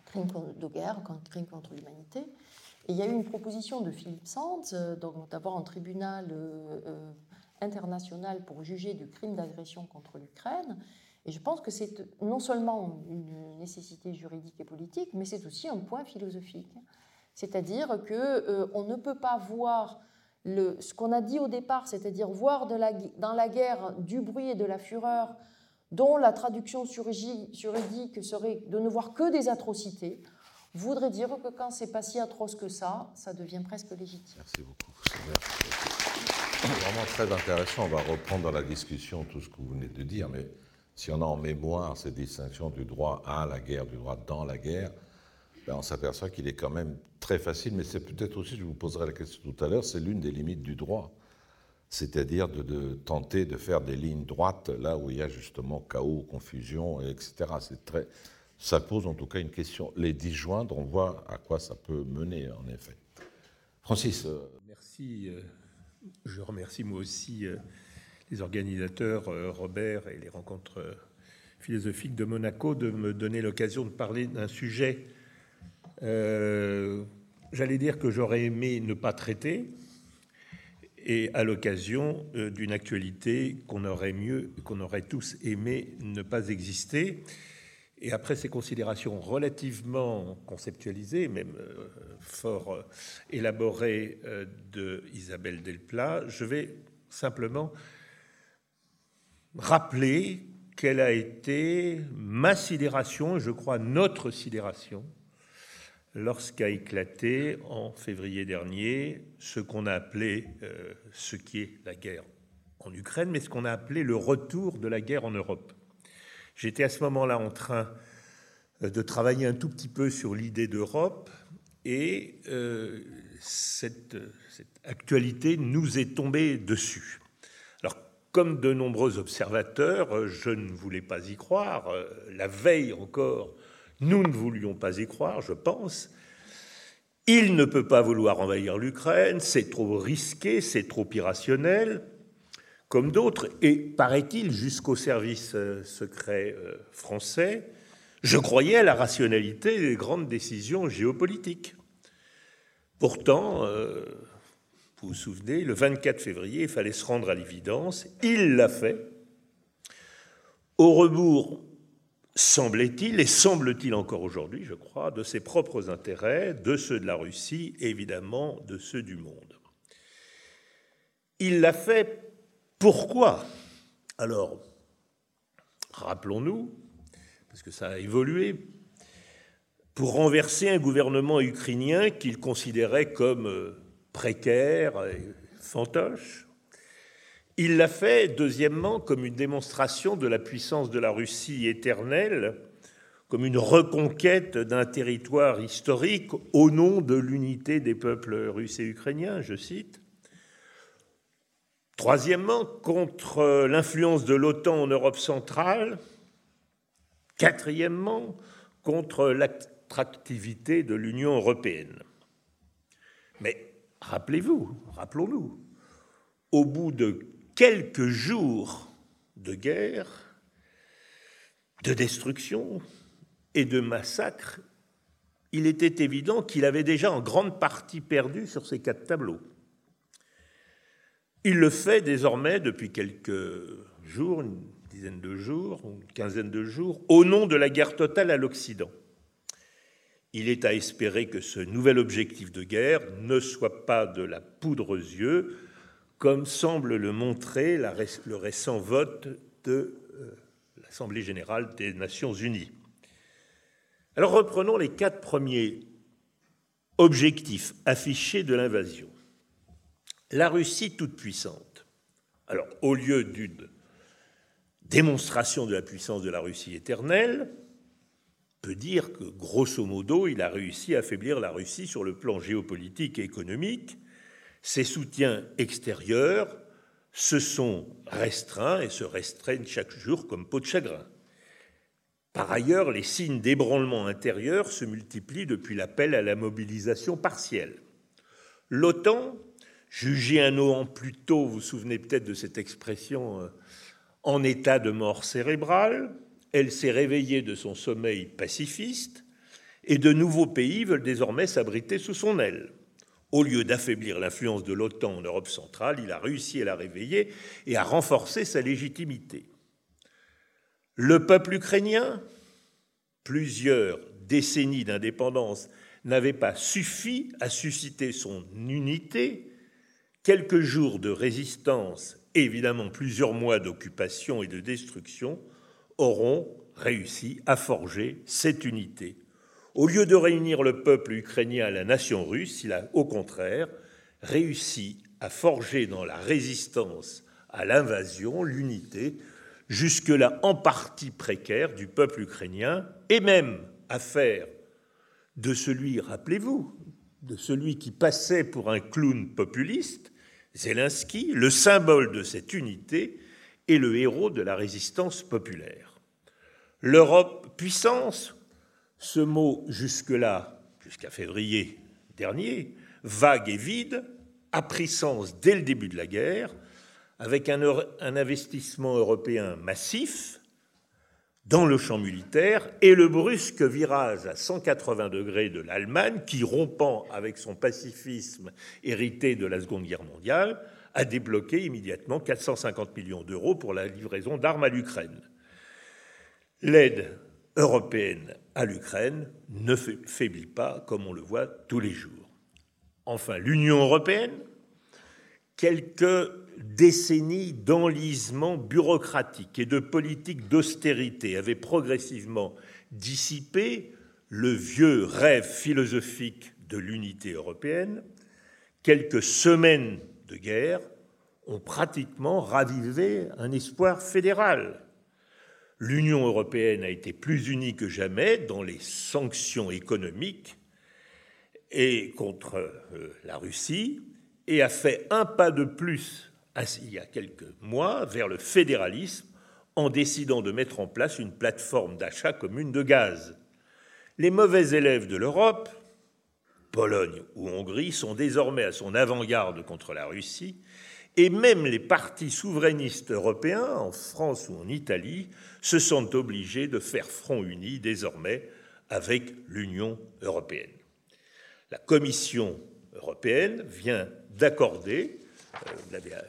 Crime de guerre, crime contre l'humanité il y a eu une proposition de Philippe Sands euh, d'avoir un tribunal euh, euh, international pour juger du crime d'agression contre l'Ukraine. Et je pense que c'est non seulement une nécessité juridique et politique, mais c'est aussi un point philosophique. C'est-à-dire qu'on on ne peut pas voir le, ce qu'on a dit au départ, c'est-à-dire voir dans la guerre du bruit et de la fureur, dont la traduction juridique serait de ne voir que des atrocités voudrait dire que quand c'est pas si atroce que ça, ça devient presque légitime. Merci beaucoup. C'est vraiment très intéressant. On va reprendre dans la discussion tout ce que vous venez de dire, mais si on a en mémoire cette distinction du droit à la guerre, du droit dans la guerre, ben on s'aperçoit qu'il est quand même très facile, mais c'est peut-être aussi, je vous poserai la question tout à l'heure, c'est l'une des limites du droit. C'est-à-dire de, tenter de faire des lignes droites là où il y a justement chaos, confusion, etc. Ça pose en tout cas une question. Les disjoindre, on voit à quoi ça peut mener, en effet. Francis. Euh, Merci. Euh, je remercie moi aussi euh, les organisateurs, Robert et les rencontres philosophiques de Monaco, de me donner l'occasion de parler d'un sujet, j'allais dire que j'aurais aimé ne pas traiter, et à l'occasion d'une actualité qu'on aurait mieux, qu'on aurait tous aimé ne pas exister. Et après ces considérations relativement conceptualisées, même euh, fort euh, élaborées euh, de Isabelle Delplat, je vais simplement rappeler quelle a été ma sidération, je crois notre sidération, lorsqu'a éclaté en février dernier ce qu'on a appelé, ce qui est la guerre en Ukraine, mais ce qu'on a appelé le retour de la guerre en Europe. J'étais à ce moment-là en train euh, de travailler un tout petit peu sur l'idée d'Europe et euh, cette, actualité nous est tombée dessus. Alors, comme de nombreux observateurs, je ne voulais pas y croire. Euh, la veille encore, nous ne voulions pas y croire, je pense. Il ne peut pas vouloir envahir l'Ukraine, c'est trop risqué, c'est trop irrationnel comme d'autres, et paraît-il jusqu'au service euh, secret euh, français, je croyais à la rationalité des grandes décisions géopolitiques. Pourtant, euh, vous vous souvenez, le 24 février, il fallait se rendre à l'évidence, il l'a fait, au rebours, semblait-il, et semble-t-il encore aujourd'hui, je crois, de ses propres intérêts, de ceux de la Russie, évidemment de ceux du monde. Il l'a fait pourquoi? Alors, rappelons-nous, parce que ça a évolué, pour renverser un gouvernement ukrainien qu'il considérait comme euh, précaire et fantoche. Il l'a fait, deuxièmement, comme une démonstration de la puissance de la Russie éternelle comme une reconquête d'un territoire historique au nom de l'unité des peuples russes et ukrainiens, je cite. Troisièmement, contre l'influence de l'OTAN en Europe centrale. Quatrièmement, contre l'attractivité de l'Union européenne. Mais rappelez-vous, rappelons-nous, au bout de quelques jours de guerre, de destruction et de massacre, il était évident qu'il avait déjà en grande partie perdu sur ces quatre tableaux. Il le fait désormais depuis quelques jours, une dizaine de jours, une quinzaine de jours, au nom de la guerre totale à l'Occident. Il est à espérer que ce nouvel objectif de guerre ne soit pas de la poudre aux yeux, comme semble le montrer le récent vote de euh, l'Assemblée générale des Nations unies. Alors reprenons les quatre premiers objectifs affichés de l'invasion. La Russie toute puissante. Alors au lieu d'une démonstration de la puissance de la Russie éternelle, peut dire que, grosso modo, il a réussi à affaiblir la Russie sur le plan géopolitique et économique. Ses soutiens extérieurs se sont restreints et se restreignent chaque jour comme peau de chagrin. Par ailleurs, les signes d'ébranlement intérieur se multiplient depuis l'appel à la mobilisation partielle. L'OTAN, jugée un an plus tôt, vous vous souvenez peut-être de cette expression, euh, en état de mort cérébrale, elle s'est réveillée de son sommeil pacifiste et de nouveaux pays veulent désormais s'abriter sous son aile. Au lieu d'affaiblir l'influence de l'OTAN en Europe centrale, il a réussi à la réveiller et à renforcer sa légitimité. Le peuple ukrainien, plusieurs décennies d'indépendance n'avaient pas suffi à susciter son unité. Quelques jours de résistance, évidemment plusieurs mois d'occupation et de destruction, auront réussi à forger cette unité. Au lieu de réunir le peuple ukrainien à la nation russe, il a au contraire réussi à forger dans la résistance à l'invasion l'unité, jusque-là en partie précaire, du peuple ukrainien, et même à faire de celui, rappelez-vous, de celui qui passait pour un clown populiste, Zelensky, le symbole de cette unité et le héros de la résistance populaire. L'Europe puissance, ce mot jusque-là, jusqu'à février dernier, vague et vide, a pris sens dès le début de la guerre, avec un, un investissement européen massif dans le champ militaire et le brusque virage à 180 degrés de l'Allemagne, qui, rompant avec son pacifisme hérité de la Seconde Guerre mondiale, a débloqué immédiatement 450 millions d'euros pour la livraison d'armes à l'Ukraine. L'aide européenne à l'Ukraine ne faiblit pas, comme on le voit tous les jours. Enfin, l'Union européenne, quelques décennies d'enlisement bureaucratique et de politique d'austérité avaient progressivement dissipé le vieux rêve philosophique de l'unité européenne. Quelques semaines de guerre ont pratiquement ravivé un espoir fédéral l'Union européenne a été plus unie que jamais dans les sanctions économiques et contre euh, la Russie et a fait un pas de plus il y a quelques mois vers le fédéralisme en décidant de mettre en place une plateforme d'achat commune de gaz. Les mauvais élèves de l'Europe, Pologne ou Hongrie, sont désormais à son avant-garde contre la Russie et même les partis souverainistes européens, en France ou en Italie, se sentent obligés de faire front uni désormais avec l'Union européenne. La Commission européenne vient d'accorder, euh,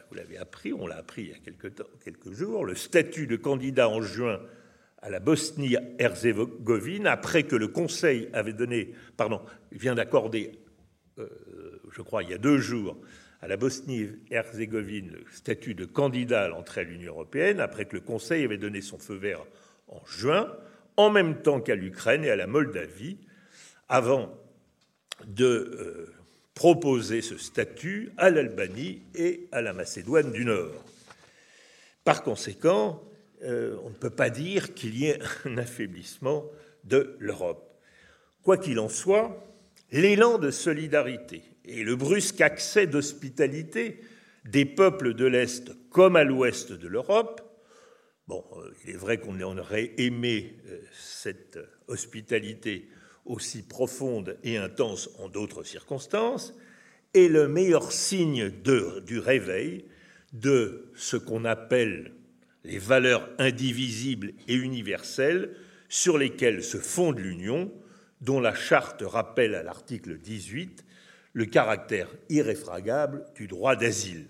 vous l'avez appris, on l'a appris il y a quelques jours, le statut de candidat en juin à la Bosnie-Herzégovine, après que le Conseil avait donné, pardon, vient d'accorder, euh, je crois, il y a deux jours, à la Bosnie-Herzégovine le statut de candidat à l'entrée à l'Union européenne, après que le Conseil avait donné son feu vert en juin, en même temps qu'à l'Ukraine et à la Moldavie, avant de euh, proposer ce statut à l'Albanie et à la Macédoine du Nord. Par conséquent, euh, on ne peut pas dire qu'il y ait un affaiblissement de l'Europe. Quoi qu'il en soit, l'élan de solidarité et le brusque accès d'hospitalité des peuples de l'Est comme à l'Ouest de l'Europe, bon, euh, il est vrai qu'on aurait aimé euh, cette hospitalité aussi profonde et intense en d'autres circonstances, est le meilleur signe du réveil de ce qu'on appelle les valeurs indivisibles et universelles sur lesquelles se fonde l'Union, dont la charte rappelle à l'article 18 le caractère irréfragable du droit d'asile.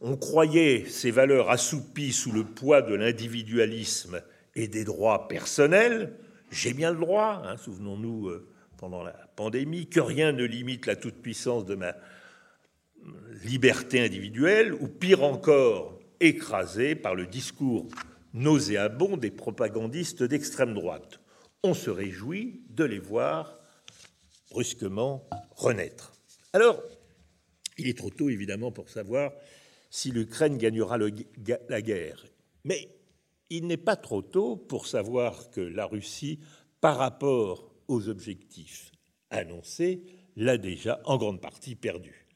On croyait ces valeurs assoupies sous le poids de l'individualisme et des droits personnels. J'ai bien le droit, hein, souvenons-nous euh, pendant la pandémie, que rien ne limite la toute-puissance de ma liberté individuelle, ou pire encore, écrasé par le discours nauséabond des propagandistes d'extrême droite. On se réjouit de les voir brusquement renaître. Alors, il est trop tôt, évidemment, pour savoir si l'Ukraine gagnera la guerre. Mais il n'est pas trop tôt pour savoir que la Russie, par rapport aux objectifs annoncés, l'a déjà en grande partie perdu.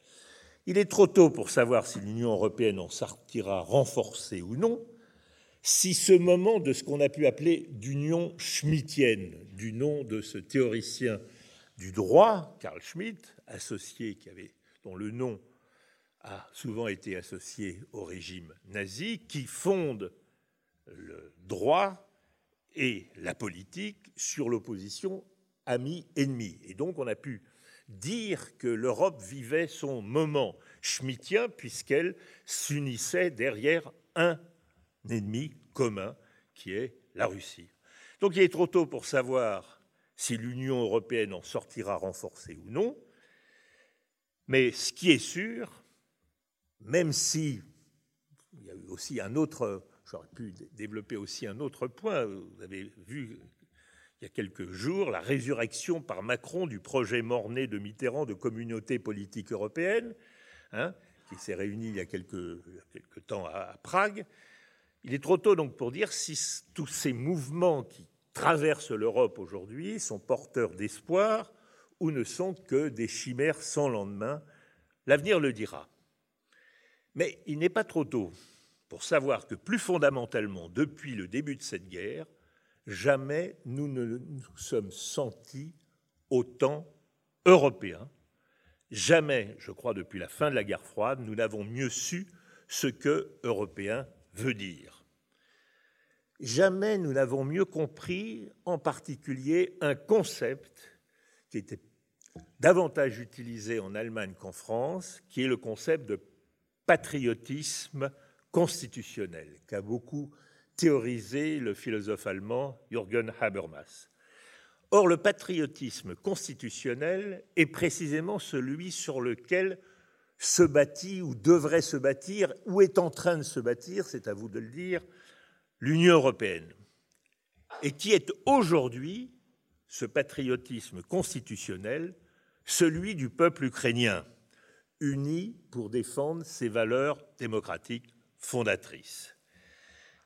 Il est trop tôt pour savoir si l'Union européenne en sortira renforcée ou non, si ce moment de ce qu'on a pu appeler d'union schmittienne, du nom de ce théoricien du droit, Carl Schmitt, associé, qui avait, dont le nom a souvent été associé au régime nazi, qui fonde le droit et la politique sur l'opposition ami-ennemi. Et donc on a pu dire que l'Europe vivait son moment schmittien puisqu'elle s'unissait derrière un ennemi commun qui est la Russie. Donc il est trop tôt pour savoir si l'Union européenne en sortira renforcée ou non, mais ce qui est sûr, même si il y a eu aussi un autre, j'aurais pu développer aussi un autre point, vous avez vu il y a quelques jours la résurrection par Macron du projet mort-né de Mitterrand de communauté politique européenne, hein, qui s'est réuni il y a quelques, quelques temps à, Prague. Il est trop tôt donc pour dire si tous ces mouvements qui traversent l'Europe aujourd'hui sont porteurs d'espoir ou ne sont que des chimères sans lendemain. L'avenir le dira. Mais il n'est pas trop tôt pour savoir que plus fondamentalement, depuis le début de cette guerre, jamais nous ne nous sommes sentis autant européens. Jamais, je crois, depuis la fin de la guerre froide, nous n'avons mieux su ce que européen veut dire. Jamais nous n'avons mieux compris, en particulier, un concept qui était davantage utilisé en Allemagne qu'en France, qui est le concept de patriotisme constitutionnel, qu'a beaucoup théorisé le philosophe allemand Jürgen Habermas. Or, le patriotisme constitutionnel est précisément celui sur lequel se bâtit ou devrait se bâtir, ou est en train de se bâtir, c'est à vous de le dire, l'Union européenne, et qui est aujourd'hui, ce patriotisme constitutionnel, celui du peuple ukrainien, uni pour défendre ses valeurs démocratiques fondatrices.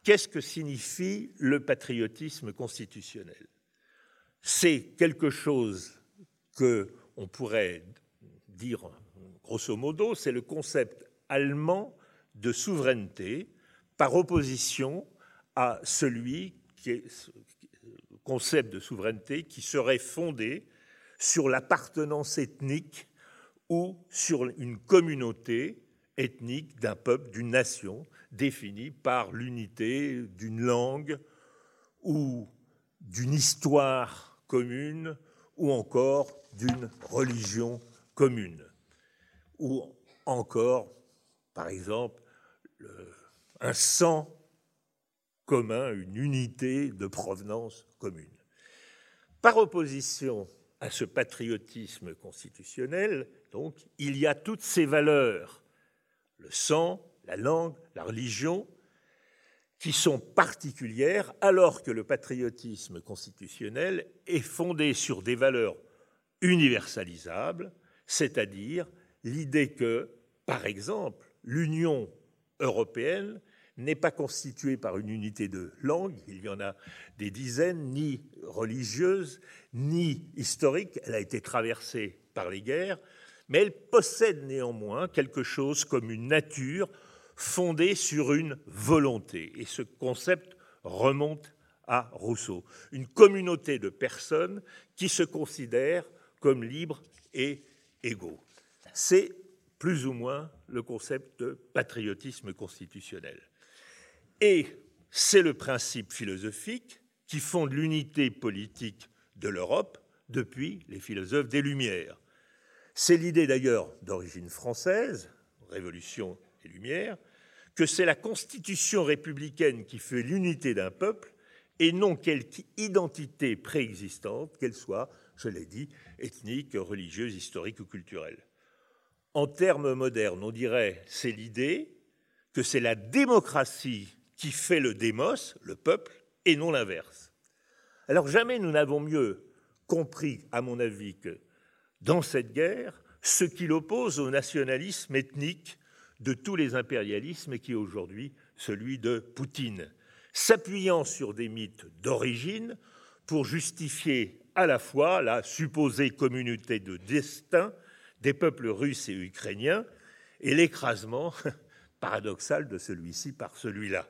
Qu'est-ce que signifie le patriotisme constitutionnel? C'est quelque chose que on pourrait dire grosso modo, c'est le concept allemand de souveraineté par opposition à celui qui est concept de souveraineté qui serait fondé sur l'appartenance ethnique ou sur une communauté ethnique d'un peuple, d'une nation, définie par l'unité d'une langue ou d'une histoire commune ou encore d'une religion commune. Ou encore, par exemple, un sang commun, une unité de provenance commune. Par opposition à ce patriotisme constitutionnel, donc, il y a toutes ces valeurs le sang, la langue, la religion, qui sont particulières, alors que le patriotisme constitutionnel est fondé sur des valeurs universalisables, c'est-à-dire l'idée que, par exemple, l'Union européenne n'est pas constituée par une unité de langue, il y en a des dizaines, ni religieuse, ni historique, elle a été traversée par les guerres, mais elle possède néanmoins quelque chose comme une nature fondée sur une volonté. Et ce concept remonte à Rousseau. Une communauté de personnes qui se considèrent comme libres et égaux. C'est plus ou moins le concept de patriotisme constitutionnel. Et c'est le principe philosophique qui fonde l'unité politique de l'Europe depuis les philosophes des Lumières. C'est l'idée d'ailleurs d'origine française, Révolution et Lumières, que c'est la constitution républicaine qui fait l'unité d'un peuple et non quelque identité préexistante, qu'elle soit, je l'ai dit, ethnique, religieuse, historique ou culturelle. En termes modernes, on dirait c'est l'idée que c'est la démocratie qui fait le démos, le peuple, et non l'inverse. Alors jamais nous n'avons mieux compris, à mon avis, que dans cette guerre, ce qui l'oppose au nationalisme ethnique de tous les impérialismes qui est aujourd'hui celui de Poutine, s'appuyant sur des mythes d'origine pour justifier à la fois la supposée communauté de destin des peuples russes et ukrainiens et l'écrasement paradoxal de celui-ci par celui-là.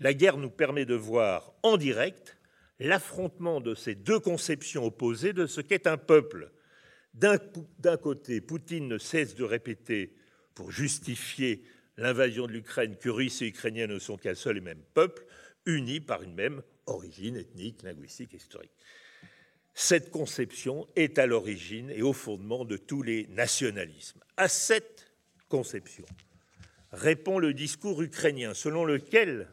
La guerre nous permet de voir en direct l'affrontement de ces deux conceptions opposées de ce qu'est un peuple. D'un côté, Poutine ne cesse de répéter pour justifier l'invasion de l'Ukraine que Russes et Ukrainiens ne sont qu'un seul et même peuple, unis par une même origine ethnique, linguistique, historique. Cette conception est à l'origine et au fondement de tous les nationalismes. À cette conception répond le discours ukrainien selon lequel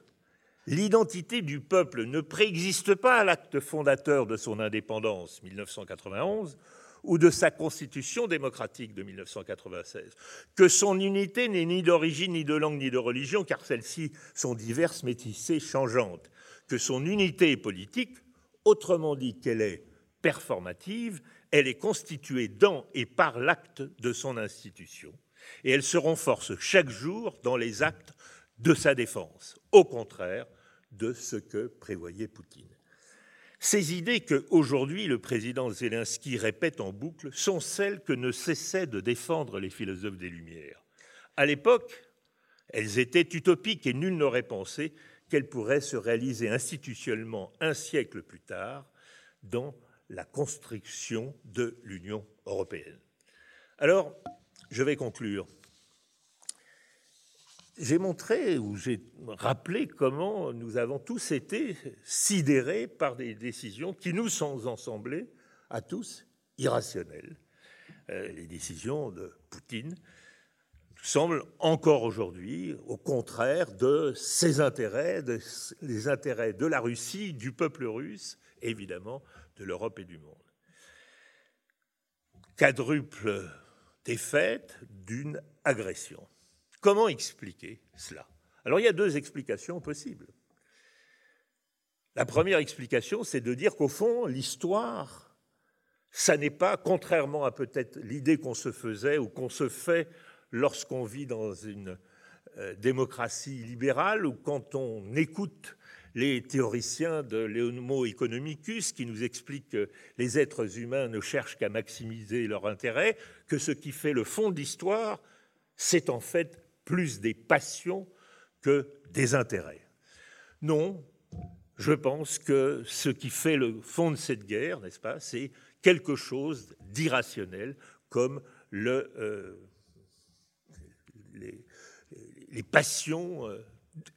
l'identité du peuple ne préexiste pas à l'acte fondateur de son indépendance 1991 ou de sa constitution démocratique de 1996, que son unité n'est ni d'origine, ni de langue, ni de religion, car celles-ci sont diverses, métissées, changeantes, que son unité est politique, autrement dit qu'elle est performative, elle est constituée dans et par l'acte de son institution, et elle se renforce chaque jour dans les actes de sa défense, au contraire de ce que prévoyait Poutine. Ces idées que aujourd'hui le président Zelensky répète en boucle sont celles que ne cessaient de défendre les philosophes des Lumières. À l'époque, elles étaient utopiques et nul n'aurait pensé qu'elles pourraient se réaliser institutionnellement un siècle plus tard dans la construction de l'Union européenne. Alors, je vais conclure j'ai montré ou j'ai rappelé comment nous avons tous été sidérés par des décisions qui nous sont ensemblées à tous irrationnelles. Euh, les décisions de Poutine semblent encore aujourd'hui au contraire de ses intérêts, des intérêts de la Russie, du peuple russe, évidemment de l'Europe et du monde. Quadruple défaite d'une agression. Comment expliquer cela? Alors il y a deux explications possibles. La première explication, c'est de dire qu'au fond, l'histoire, ça n'est pas, contrairement à peut-être l'idée qu'on se faisait ou qu'on se fait lorsqu'on vit dans une euh, démocratie libérale ou quand on écoute les théoriciens de l'Homo economicus qui nous expliquent que les êtres humains ne cherchent qu'à maximiser leur intérêt, que ce qui fait le fond de l'histoire, c'est en fait plus des passions que des intérêts. Non, je pense que ce qui fait le fond de cette guerre, n'est-ce pas, c'est quelque chose d'irrationnel comme euh, les, passions euh,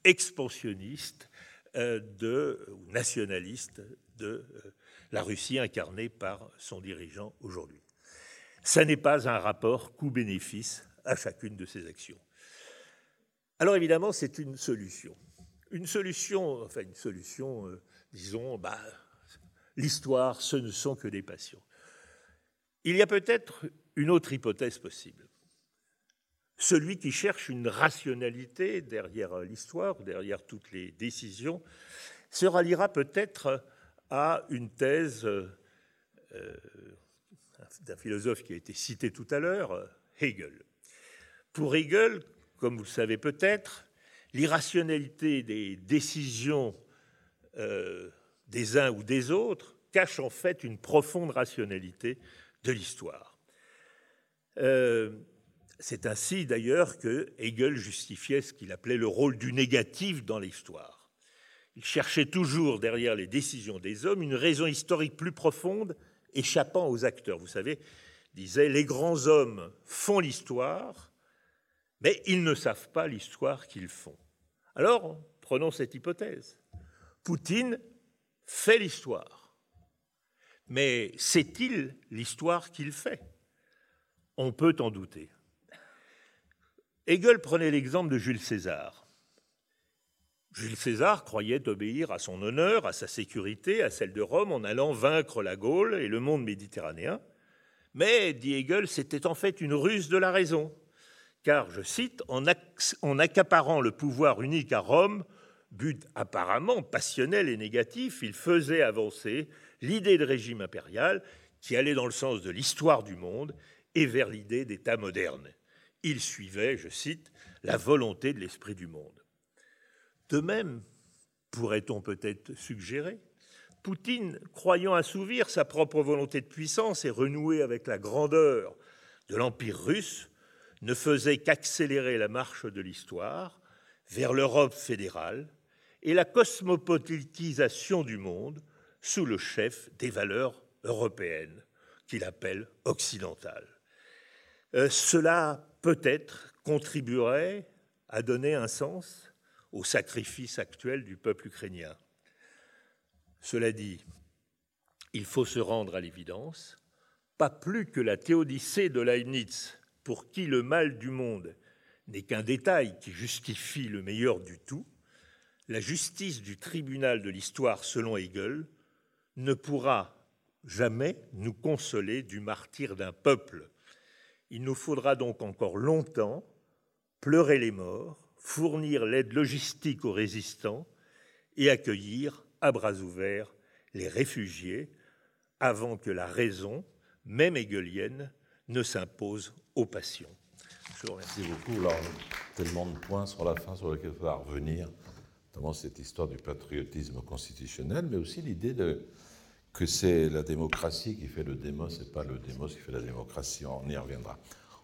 expansionnistes euh, de, ou nationalistes de la Russie incarnée par son dirigeant aujourd'hui. Ça n'est pas un rapport coût-bénéfice à chacune de ces actions. Alors évidemment, c'est une solution. Une solution, enfin une solution, euh, disons, bah, l'histoire, ce ne sont que des passions. Il y a peut-être une autre hypothèse possible. Celui qui cherche une rationalité derrière l'histoire, derrière toutes les décisions, se ralliera peut-être à une thèse euh, d'un philosophe qui a été cité tout à l'heure, Hegel. Pour Hegel, comme vous le savez peut-être, l'irrationalité des décisions euh, des uns ou des autres cache en fait une profonde rationalité de l'histoire. Euh, c'est ainsi d'ailleurs que Hegel justifiait ce qu'il appelait le rôle du négatif dans l'histoire. Il cherchait toujours derrière les décisions des hommes une raison historique plus profonde échappant aux acteurs. Vous savez, disait, les grands hommes font l'histoire, mais ils ne savent pas l'histoire qu'ils font. Alors, prenons cette hypothèse. Poutine fait l'histoire, mais sait-il l'histoire qu'il fait? On peut en douter. Hegel prenait l'exemple de Jules César. Jules César croyait obéir à son honneur, à sa sécurité, à celle de Rome en allant vaincre la Gaule et le monde méditerranéen. Mais, dit Hegel, c'était en fait une ruse de la raison, car, je cite, en, accaparant le pouvoir unique à Rome, but apparemment passionnel et négatif, il faisait avancer l'idée de régime impérial qui allait dans le sens de l'histoire du monde et vers l'idée d'État moderne. Il suivait, je cite, la volonté de l'esprit du monde. De même, pourrait-on peut-être suggérer, Poutine, croyant assouvir sa propre volonté de puissance et renouer avec la grandeur de l'Empire russe, ne faisait qu'accélérer la marche de l'histoire vers l'Europe fédérale et la cosmopolitisation du monde sous le chef des valeurs européennes, qu'il appelle occidentales. Euh, cela peut-être contribuerait à donner un sens au sacrifice actuel du peuple ukrainien. Cela dit, il faut se rendre à l'évidence, pas plus que la théodicée de Leibniz, pour qui le mal du monde n'est qu'un détail qui justifie le meilleur du tout, la justice du tribunal de l'histoire selon Hegel ne pourra jamais nous consoler du martyr d'un peuple. Il nous faudra donc encore longtemps pleurer les morts, fournir l'aide logistique aux résistants et accueillir à bras ouverts les réfugiés avant que la raison, même hegelienne, ne s'impose aux. Je vous remercie beaucoup. Alors, tellement de points sur la fin sur lesquels il faudra revenir, notamment cette histoire du patriotisme constitutionnel, mais aussi l'idée que c'est la démocratie qui fait le démos et pas le démos qui fait la démocratie. On y reviendra.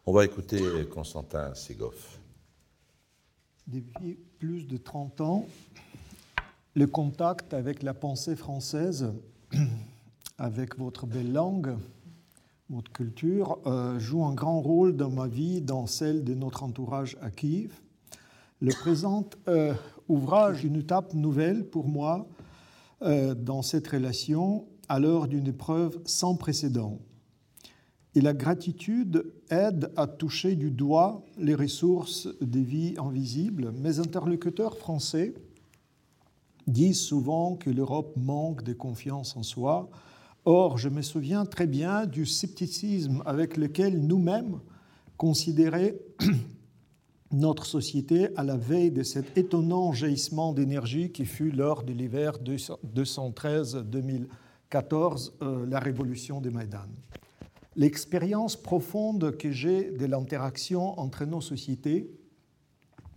On va écouter Constantin Segoff. Depuis plus de 30 ans, le contact avec la pensée française, avec votre belle langue, votre culture, euh, joue un grand rôle dans ma vie, dans celle de notre entourage à Kiev. Le présent euh, ouvrage une étape nouvelle pour moi euh, dans cette relation à l'heure d'une épreuve sans précédent. Et la gratitude aide à toucher du doigt les ressources des vies invisibles. Mes interlocuteurs français disent souvent que l'Europe manque de confiance en soi. Or, je me souviens très bien du scepticisme avec lequel nous-mêmes considéraient notre société à la veille de cet étonnant jaillissement d'énergie qui fut lors de l'hiver 213-2014, euh, la révolution de Maïdan. L'expérience profonde que j'ai de l'interaction entre nos sociétés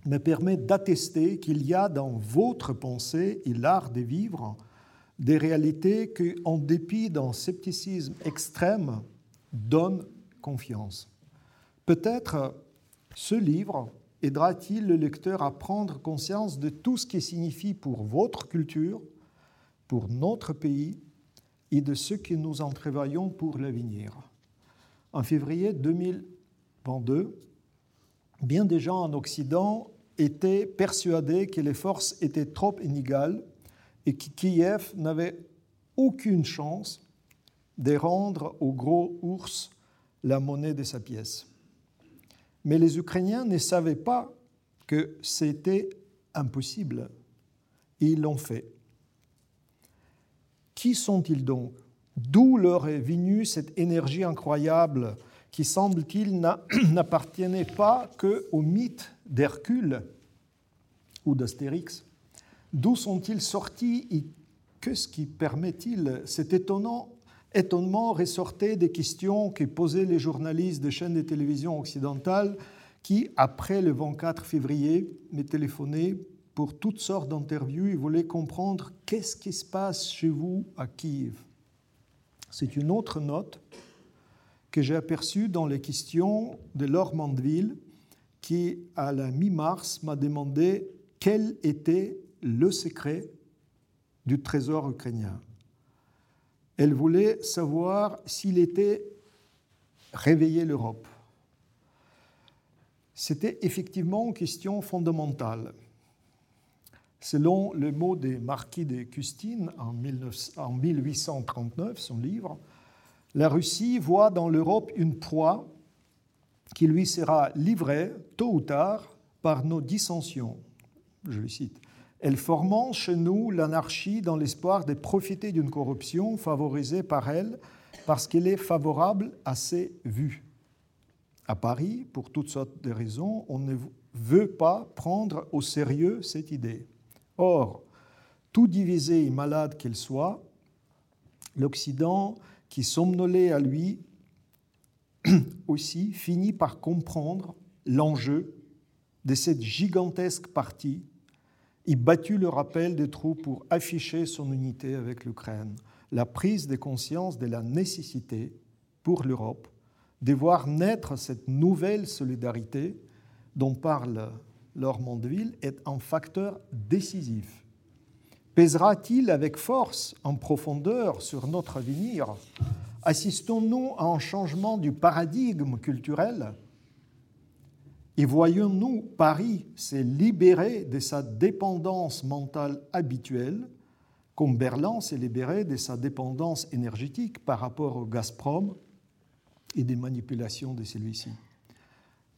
me permet d'attester qu'il y a dans votre pensée et l'art de vivre des réalités qui, en dépit d'un scepticisme extrême, donnent confiance. Peut-être ce livre aidera-t-il le lecteur à prendre conscience de tout ce qui signifie pour votre culture, pour notre pays et de ce que nous entrevoyons pour l'avenir. En février 2022, bien des gens en Occident étaient persuadés que les forces étaient trop inégales et Kiev n'avait aucune chance de rendre au gros ours la monnaie de sa pièce. Mais les Ukrainiens ne savaient pas que c'était impossible. Ils l'ont fait. Qui sont-ils donc? D'où leur est venue cette énergie incroyable qui, semble-t-il, n'appartenait pas qu'au mythe d'Hercule ou d'Astérix? D'où sont-ils sortis et qu'est-ce qui permet-il? Cet étonnant étonnement ressortait des questions que posaient les journalistes des chaînes de télévision occidentales qui, après le 24 février, m'a téléphoné pour toutes sortes d'interviews et voulait comprendre qu'est-ce qui se passe chez vous à Kiev. C'est une autre note que j'ai aperçue dans les questions de Laure Mandeville, qui, à la mi-mars, m'a demandé quel était le secret du trésor ukrainien. Elle voulait savoir s'il était réveillé l'Europe. C'était effectivement une question fondamentale. Selon le mot des marquis de Custine en, 1839, son livre, la Russie voit dans l'Europe une proie qui lui sera livrée tôt ou tard par nos dissensions. Je le cite. Elle formant chez nous l'anarchie dans l'espoir de profiter d'une corruption favorisée par elle parce qu'elle est favorable à ses vues. À Paris, pour toutes sortes de raisons, on ne veut pas prendre au sérieux cette idée. Or, tout divisé et malade qu'elle soit, l'Occident, qui somnolait à lui, aussi finit par comprendre l'enjeu de cette gigantesque partie et battu le rappel des troupes pour afficher son unité avec l'Ukraine, la prise de conscience de la nécessité pour l'Europe de voir naître cette nouvelle solidarité dont parle Laure Mondeville est un facteur décisif. Pèsera-t-il avec force en profondeur sur notre avenir? Assistons-nous à un changement du paradigme culturel? Et voyons-nous Paris se libérer de sa dépendance mentale habituelle, comme Berlin s'est libéré de sa dépendance énergétique par rapport au Gazprom et des manipulations de celui-ci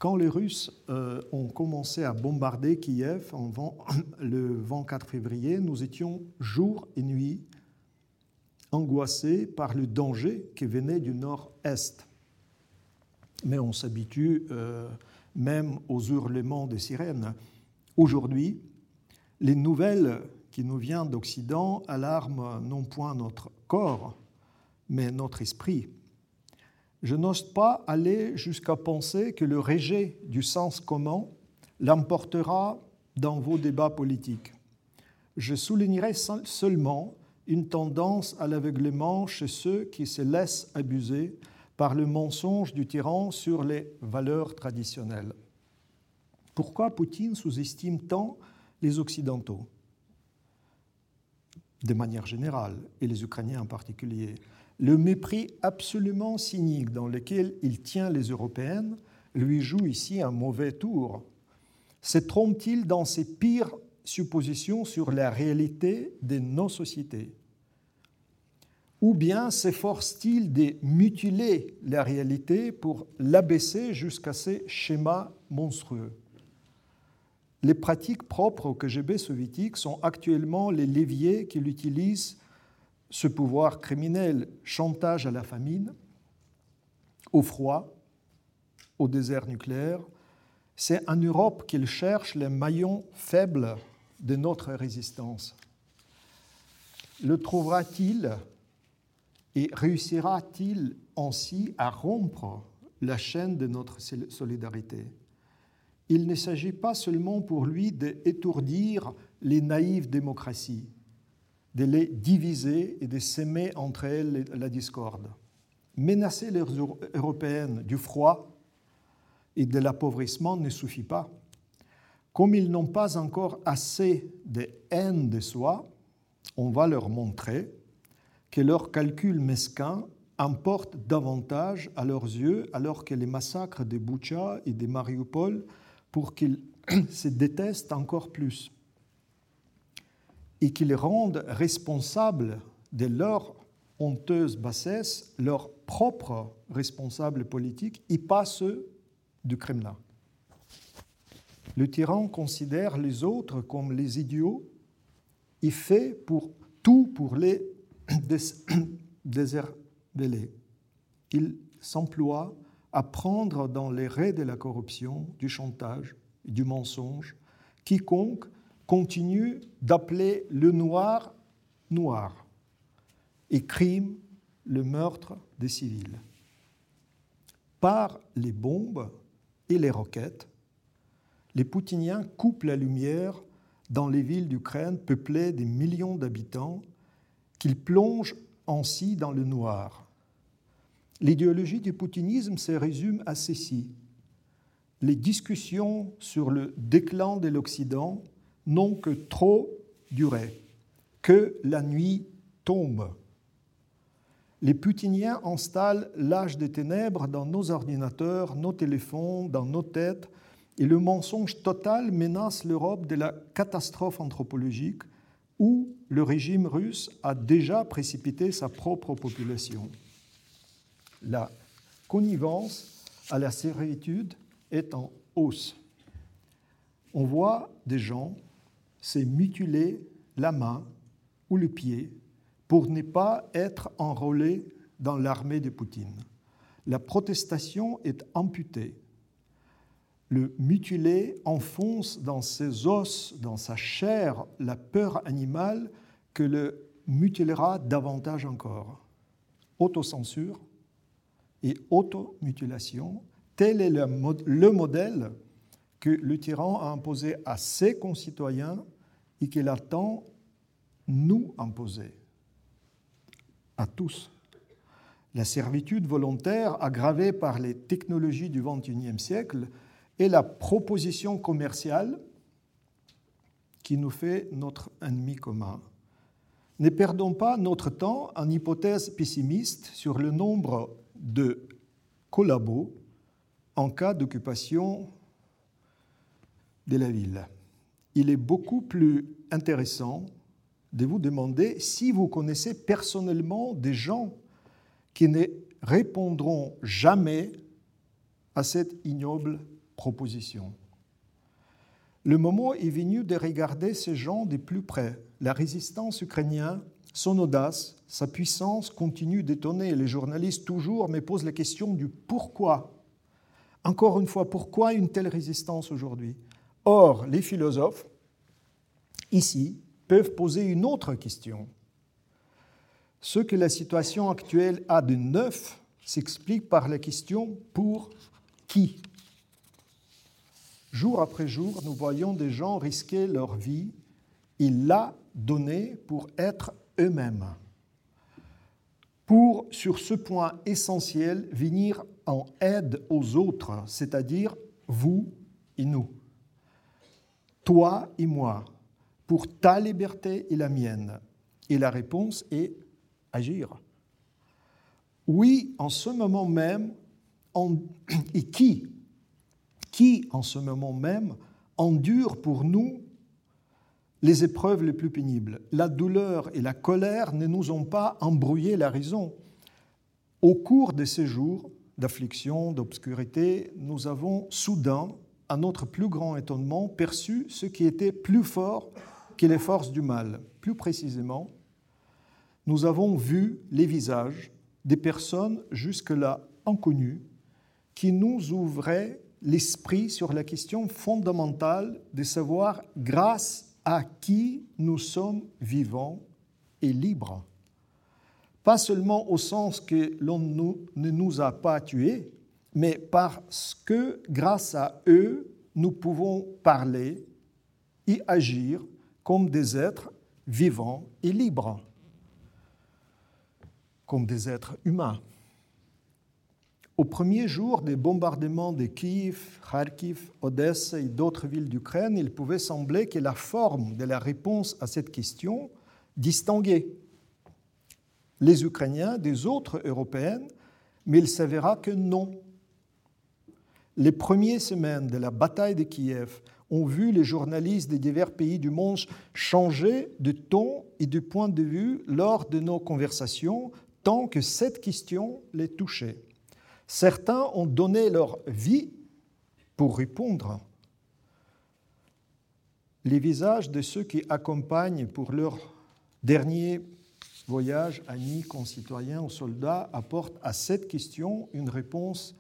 quand les Russes euh, ont commencé à bombarder Kiev le 24 février, nous étions jour et nuit angoissés par le danger qui venait du nord-est. Mais on s'habitue euh, même aux hurlements des sirènes. Aujourd'hui, les nouvelles qui nous viennent d'Occident alarment non point notre corps, mais notre esprit. Je n'ose pas aller jusqu'à penser que le rejet du sens commun l'emportera dans vos débats politiques. Je soulignerai seulement une tendance à l'aveuglement chez ceux qui se laissent abuser par le mensonge du tyran sur les valeurs traditionnelles. Pourquoi Poutine sous-estime tant les Occidentaux? De manière générale, et les Ukrainiens en particulier le mépris absolument cynique dans lequel il tient les Européennes lui joue ici un mauvais tour. Se trompe-t-il dans ses pires suppositions sur la réalité de nos sociétés? Ou bien s'efforce-t-il de mutiler la réalité pour l'abaisser jusqu'à ces schémas monstrueux? Les pratiques propres au KGB soviétique sont actuellement les leviers qu'il utilise ce pouvoir criminel, chantage à la famine, au froid, au désert nucléaire, c'est en Europe qu'il cherche les maillons faibles de notre résistance. Le trouvera-t-il et réussira-t-il ainsi à rompre la chaîne de notre solidarité? Il ne s'agit pas seulement pour lui d'étourdir les naïves démocraties, de les diviser et de s'aimer entre elles la discorde. Menacer les Européennes du froid et de l'appauvrissement ne suffit pas. Comme ils n'ont pas encore assez de haine de soi, on va leur montrer que leurs calculs mesquins importent davantage à leurs yeux alors que les massacres de Boucha et de Mariupol pour qu'ils se détestent encore plus et qu'ils rendent responsables de leur honteuse bassesse leurs propres responsables politiques et pas ceux du Kremlin. Le tyran considère les autres comme les idiots et fait pour tout pour les Il s'emploie à prendre dans les raies de la corruption, du chantage, du mensonge, quiconque continue d'appeler le noir noir et crime le meurtre des civils. Par les bombes et les roquettes, les Poutiniens coupent la lumière dans les villes d'Ukraine peuplées des millions d'habitants qu'ils plongent ainsi dans le noir. L'idéologie du poutinisme se résume à ceci. Les discussions sur le déclin de l'Occident n'ont que trop duré, que la nuit tombe. Les Poutiniens installent l'âge des ténèbres dans nos ordinateurs, nos téléphones, dans nos têtes, et le mensonge total menace l'Europe de la catastrophe anthropologique où le régime russe a déjà précipité sa propre population. La connivence à la servitude est en hausse. On voit des gens se mutiler la main ou le pied pour ne pas être enrôlés dans l'armée de Poutine. La protestation est amputée. Le mutilé enfonce dans ses os, dans sa chair, la peur animale que le mutilera davantage encore. Autocensure et automutilation, tel est le, le modèle que le tyran a imposé à ses concitoyens et qu'il attend nous imposer à tous. La servitude volontaire aggravée par les technologies du XXIe siècle est la proposition commerciale qui nous fait notre ennemi commun. Ne perdons pas notre temps en hypothèses pessimistes sur le nombre de collabos en cas d'occupation de la ville. Il est beaucoup plus intéressant de vous demander si vous connaissez personnellement des gens qui ne répondront jamais à cette ignoble proposition. Le moment est venu de regarder ces gens de plus près. La résistance ukrainienne, son audace, sa puissance continuent d'étonner. Les journalistes toujours me posent la question du pourquoi. Encore une fois, pourquoi une telle résistance aujourd'hui? Or, les philosophes, ici, peuvent poser une autre question. Ce que la situation actuelle a de neuf s'explique par la question pour qui? Jour après jour, nous voyons des gens risquer leur vie. Il l'a donné pour être eux-mêmes. Pour, sur ce point essentiel, venir en aide aux autres, c'est-à-dire vous et nous, toi et moi, pour ta liberté et la mienne Et la réponse est agir. Oui, en ce moment même, et qui Qui, en ce moment même, endure pour nous les épreuves les plus pénibles La douleur et la colère ne nous ont pas embrouillé la raison. Au cours de ces jours d'affliction, d'obscurité, nous avons soudain, à notre plus grand étonnement, perçu ce qui était plus fort qui les forces du mal. Plus précisément, nous avons vu les visages des personnes jusque-là inconnues qui nous ouvraient l'esprit sur la question fondamentale de savoir grâce à qui nous sommes vivants et libres. Pas seulement au sens que l'on ne nous a pas tués, mais parce que grâce à eux, nous pouvons parler et agir comme des êtres vivants et libres, comme des êtres humains. Au premier jour des bombardements de Kiev, Kharkiv, Odessa et d'autres villes d'Ukraine, il pouvait sembler que la forme de la réponse à cette question distinguait les Ukrainiens des autres Européennes, mais il s'avéra que non. Les premières semaines de la bataille de Kiev ont vu les journalistes des divers pays du monde changer de ton et de point de vue lors de nos conversations, tant que cette question les touchait. Certains ont donné leur vie pour répondre. Les visages de ceux qui accompagnent pour leur dernier voyage, amis, concitoyens ou soldats, apportent à cette question une réponse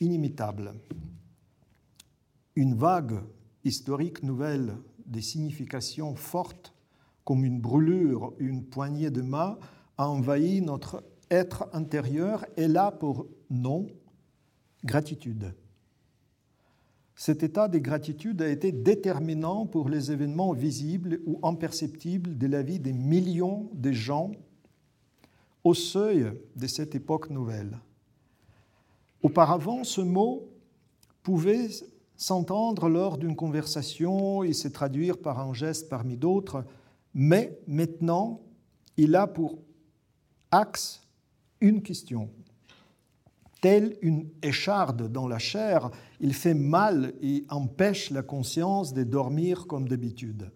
inimitable. Une vague historique nouvelle des significations fortes comme une brûlure, une poignée de main, a envahi notre être intérieur et là pour nom gratitude. cet état de gratitude a été déterminant pour les événements visibles ou imperceptibles de la vie des millions de gens au seuil de cette époque nouvelle. Auparavant, ce mot pouvait s'entendre lors d'une conversation et se traduire par un geste parmi d'autres, mais maintenant, il a pour axe une question. Telle une écharde dans la chair, il fait mal et empêche la conscience de dormir comme d'habitude.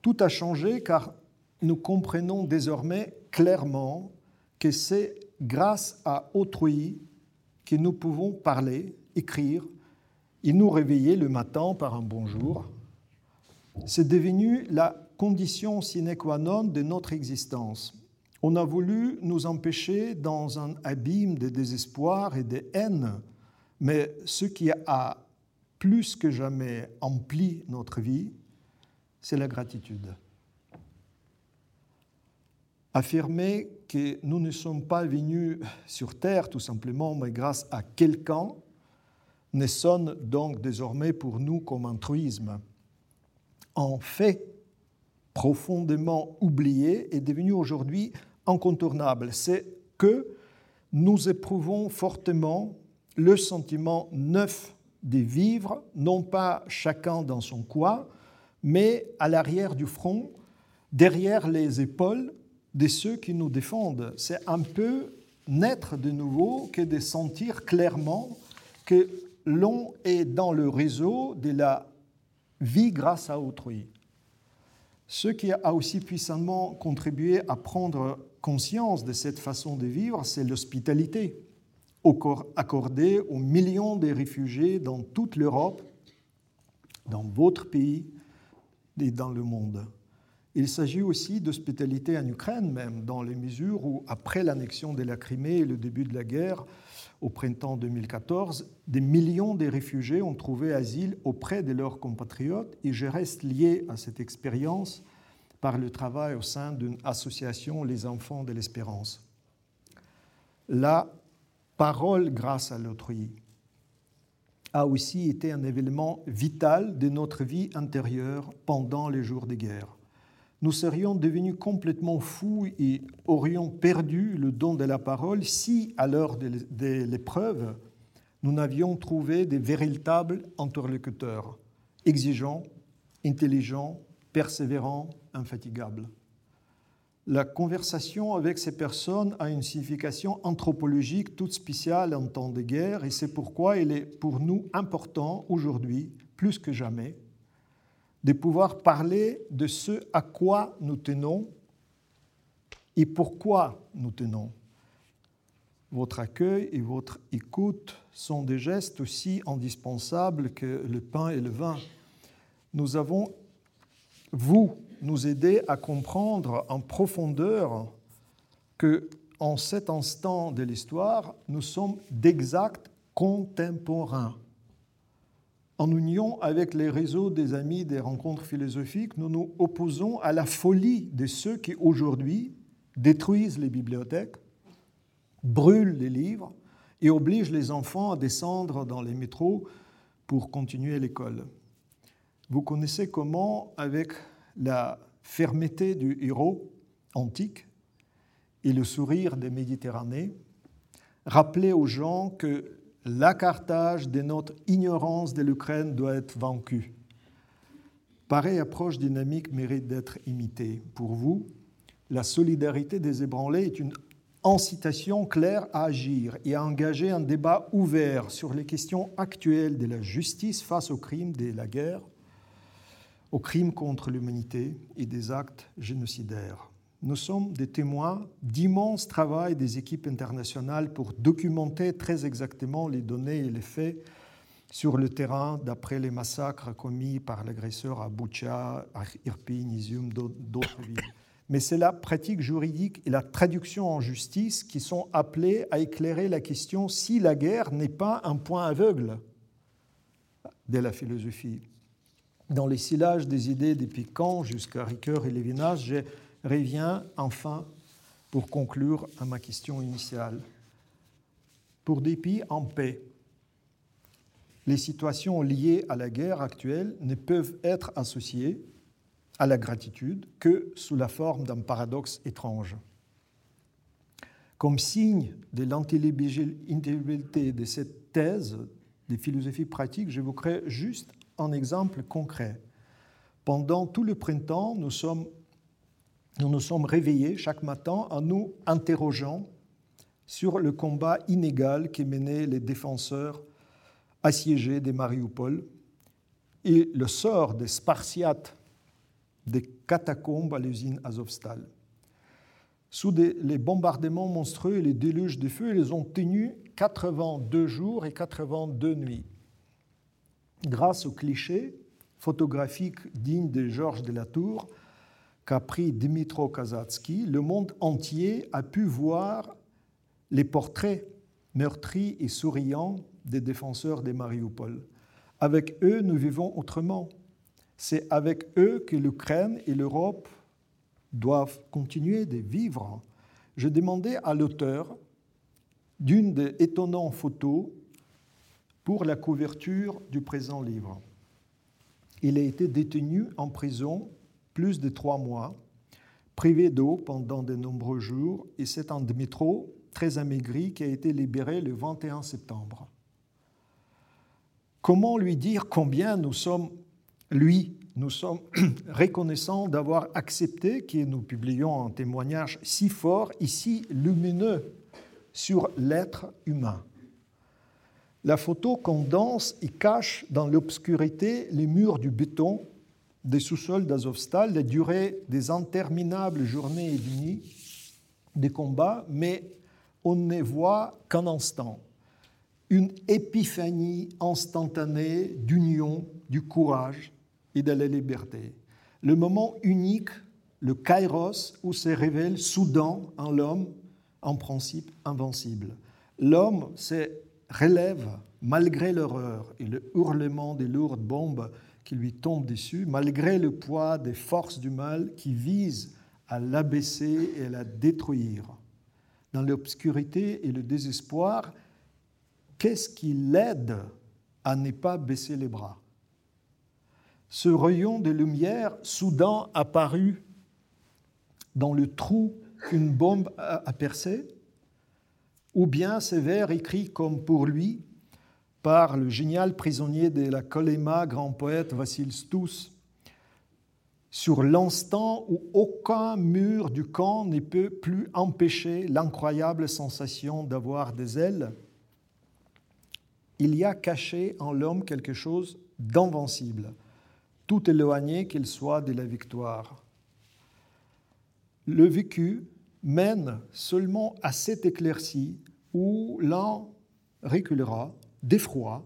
Tout a changé car nous comprenons désormais clairement que c'est grâce à autrui que nous pouvons parler, écrire et nous réveiller le matin par un bonjour. C'est devenu la condition sine qua non de notre existence. On a voulu nous empêcher dans un abîme de désespoir et de haine, mais ce qui a plus que jamais empli notre vie, c'est la gratitude. Affirmer que nous ne sommes pas venus sur Terre tout simplement, mais grâce à quelqu'un, ne sonne donc désormais pour nous comme un truisme. En fait, profondément oublié est devenu aujourd'hui incontournable. C'est que nous éprouvons fortement le sentiment neuf de vivre, non pas chacun dans son coin, mais à l'arrière du front, derrière les épaules de ceux qui nous défendent. C'est un peu naître de nouveau que de sentir clairement que l'on est dans le réseau de la vie grâce à autrui. Ce qui a aussi puissamment contribué à prendre conscience de cette façon de vivre, c'est l'hospitalité accordée aux millions de réfugiés dans toute l'Europe, dans votre pays et dans le monde. Il s'agit aussi d'hospitalité en Ukraine même, dans les mesures où, après l'annexion de la Crimée et le début de la guerre, au printemps 2014, des millions de réfugiés ont trouvé asile auprès de leurs compatriotes et je reste lié à cette expérience par le travail au sein d'une association Les Enfants de l'Espérance. La parole grâce à l'autrui a aussi été un événement vital de notre vie intérieure pendant les jours de guerre. Nous serions devenus complètement fous et aurions perdu le don de la parole si, à l'heure de l'épreuve, nous n'avions trouvé des véritables interlocuteurs, exigeants, intelligents, persévérants, infatigables. La conversation avec ces personnes a une signification anthropologique toute spéciale en temps de guerre et c'est pourquoi il est pour nous important aujourd'hui, plus que jamais, de pouvoir parler de ce à quoi nous tenons et pourquoi nous tenons. Votre accueil et votre écoute sont des gestes aussi indispensables que le pain et le vin. Nous avons, vous, nous aider à comprendre en profondeur que en cet instant de l'histoire, nous sommes d'exacts contemporains. En union avec les réseaux des amis des rencontres philosophiques, nous nous opposons à la folie de ceux qui aujourd'hui détruisent les bibliothèques, brûlent les livres et obligent les enfants à descendre dans les métros pour continuer l'école. Vous connaissez comment, avec la fermeté du héros antique et le sourire des Méditerranées, rappeler aux gens que la Carthage de notre ignorance de l'Ukraine doit être vaincue. Pareille approche dynamique mérite d'être imitée. Pour vous, la solidarité des ébranlés est une incitation claire à agir et à engager un débat ouvert sur les questions actuelles de la justice face aux crimes de la guerre, aux crimes contre l'humanité et des actes génocidaires nous sommes des témoins d'immenses travail des équipes internationales pour documenter très exactement les données et les faits sur le terrain d'après les massacres commis par l'agresseur à Boucha, à Irpin, Izium, d'autres villes. Mais c'est la pratique juridique et la traduction en justice qui sont appelées à éclairer la question si la guerre n'est pas un point aveugle de la philosophie. Dans les sillages des idées depuis Kant jusqu'à Ricoeur et Lévinas, j'ai revient enfin pour conclure à ma question initiale. Pour dépit en paix, les situations liées à la guerre actuelle ne peuvent être associées à la gratitude que sous la forme d'un paradoxe étrange. Comme signe de l'intelligibilité de cette thèse des philosophies pratiques, j'évoquerai juste un exemple concret. Pendant tout le printemps, nous, nous sommes réveillés chaque matin en nous interrogeant sur le combat inégal qui menaient les défenseurs assiégés des Mariupol et le sort des Spartiates des catacombes à l'usine Azovstal. Sous les bombardements monstrueux et les déluges de feu, ils ont tenu 82 jours et 82 nuits. Grâce aux clichés photographiques dignes de Georges de la Tour qu'a pris Dmitro Kazatsky, le monde entier a pu voir les portraits meurtris et souriants des défenseurs des Mariupol. Avec eux, nous vivons autrement. C'est avec eux que l'Ukraine et l'Europe doivent continuer de vivre. Je demandais à l'auteur d'une des étonnantes photos pour la couverture du présent livre. Il a été détenu en prison plus de trois mois, privé d'eau pendant de nombreux jours, et c'est Dmitro très amaigri qui a été libéré le 21 septembre. Comment lui dire combien nous sommes, lui, nous sommes reconnaissants d'avoir accepté que nous publions un témoignage si fort et si lumineux sur l'être humain? La photo condense et cache dans l'obscurité les murs du béton des sous-sols d'Azovstal, la durée des interminables journées et nuits des combats, mais on ne voit qu'un instant, une épiphanie instantanée d'union, du courage et de la liberté. Le moment unique, le kairos, où se révèle soudain en l'homme, en principe invincible. L'homme se relève malgré l'horreur et le hurlement des lourdes bombes qui lui tombent dessus, malgré le poids des forces du mal qui visent à l'abaisser et à la détruire. Dans l'obscurité et le désespoir, qu'est-ce qui l'aide à ne pas baisser les bras? Ce rayon de lumière soudain apparu dans le trou qu'une bombe a percé, ou bien ces vers écrits comme pour lui par le génial prisonnier de la Colema, grand poète Vassil Stous, sur l'instant où aucun mur du camp ne peut plus empêcher l'incroyable sensation d'avoir des ailes, il y a caché en l'homme quelque chose d'invincible, tout éloigné qu'il soit de la victoire. Le vécu mène seulement à cette éclaircie où l'un reculera d'effroi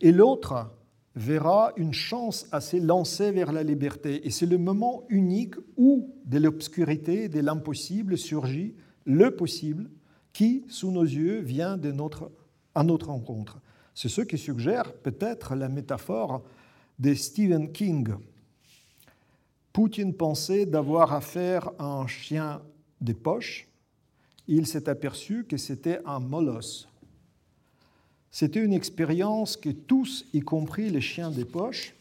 et l'autre verra une chance à se lancer vers la liberté. Et c'est le moment unique où, de l'obscurité, de l'impossible, surgit le possible qui, sous nos yeux, vient de notre, à notre rencontre. C'est ce qui suggère peut-être la métaphore de Stephen King. Poutine pensait d'avoir affaire à un chien des poches. Il s'est aperçu que c'était un molosse, c'était une expérience que tous, y compris les chiens des poches,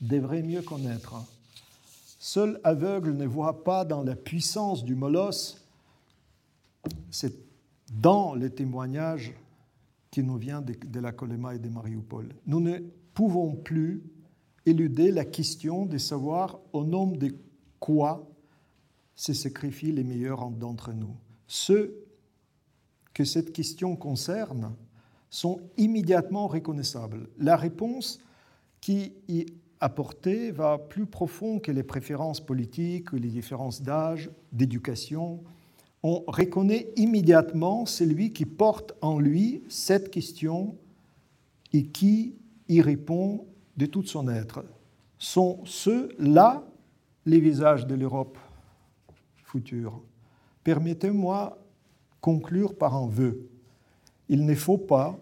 devraient mieux connaître. Seul aveugle ne voit pas dans la puissance du molosse, c'est dans les témoignages qui nous vient de, la Colema et de Mariupol. Nous ne pouvons plus éluder la question de savoir au nom de quoi se sacrifient les meilleurs d'entre nous. Ceux que cette question concerne sont immédiatement reconnaissables. La réponse qui y apportée va plus profond que les préférences politiques, les différences d'âge, d'éducation. On reconnaît immédiatement celui qui porte en lui cette question et qui y répond de tout son être. Sont ceux-là les visages de l'Europe Permettez-moi conclure par un vœu. Il ne faut pas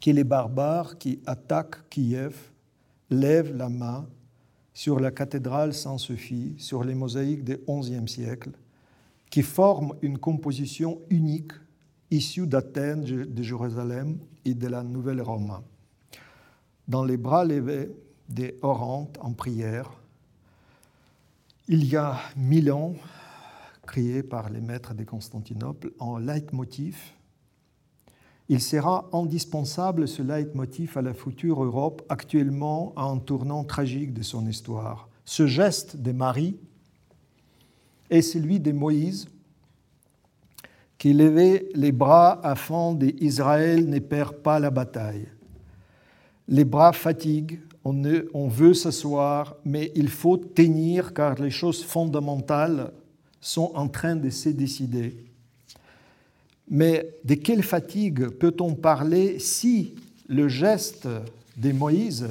que les barbares qui attaquent Kiev lèvent la main sur la cathédrale Saint-Sophie, sur les mosaïques du XIe siècle, qui forment une composition unique issus d'Athènes, de Jérusalem et de la Nouvelle Rome. Dans les bras levés des orantes en prière, il y a mille ans, crié par les maîtres de Constantinople en leitmotiv, il sera indispensable ce leitmotiv à la future Europe actuellement à un tournant tragique de son histoire. Ce geste de Marie est celui de Moïse qui levait les bras afin d'Israël ne perd pas la bataille. Les bras fatiguent, on, veut s'asseoir, mais il faut tenir car les choses fondamentales sont en train de se décider. Mais de quelle fatigue peut-on parler si le geste de Moïse,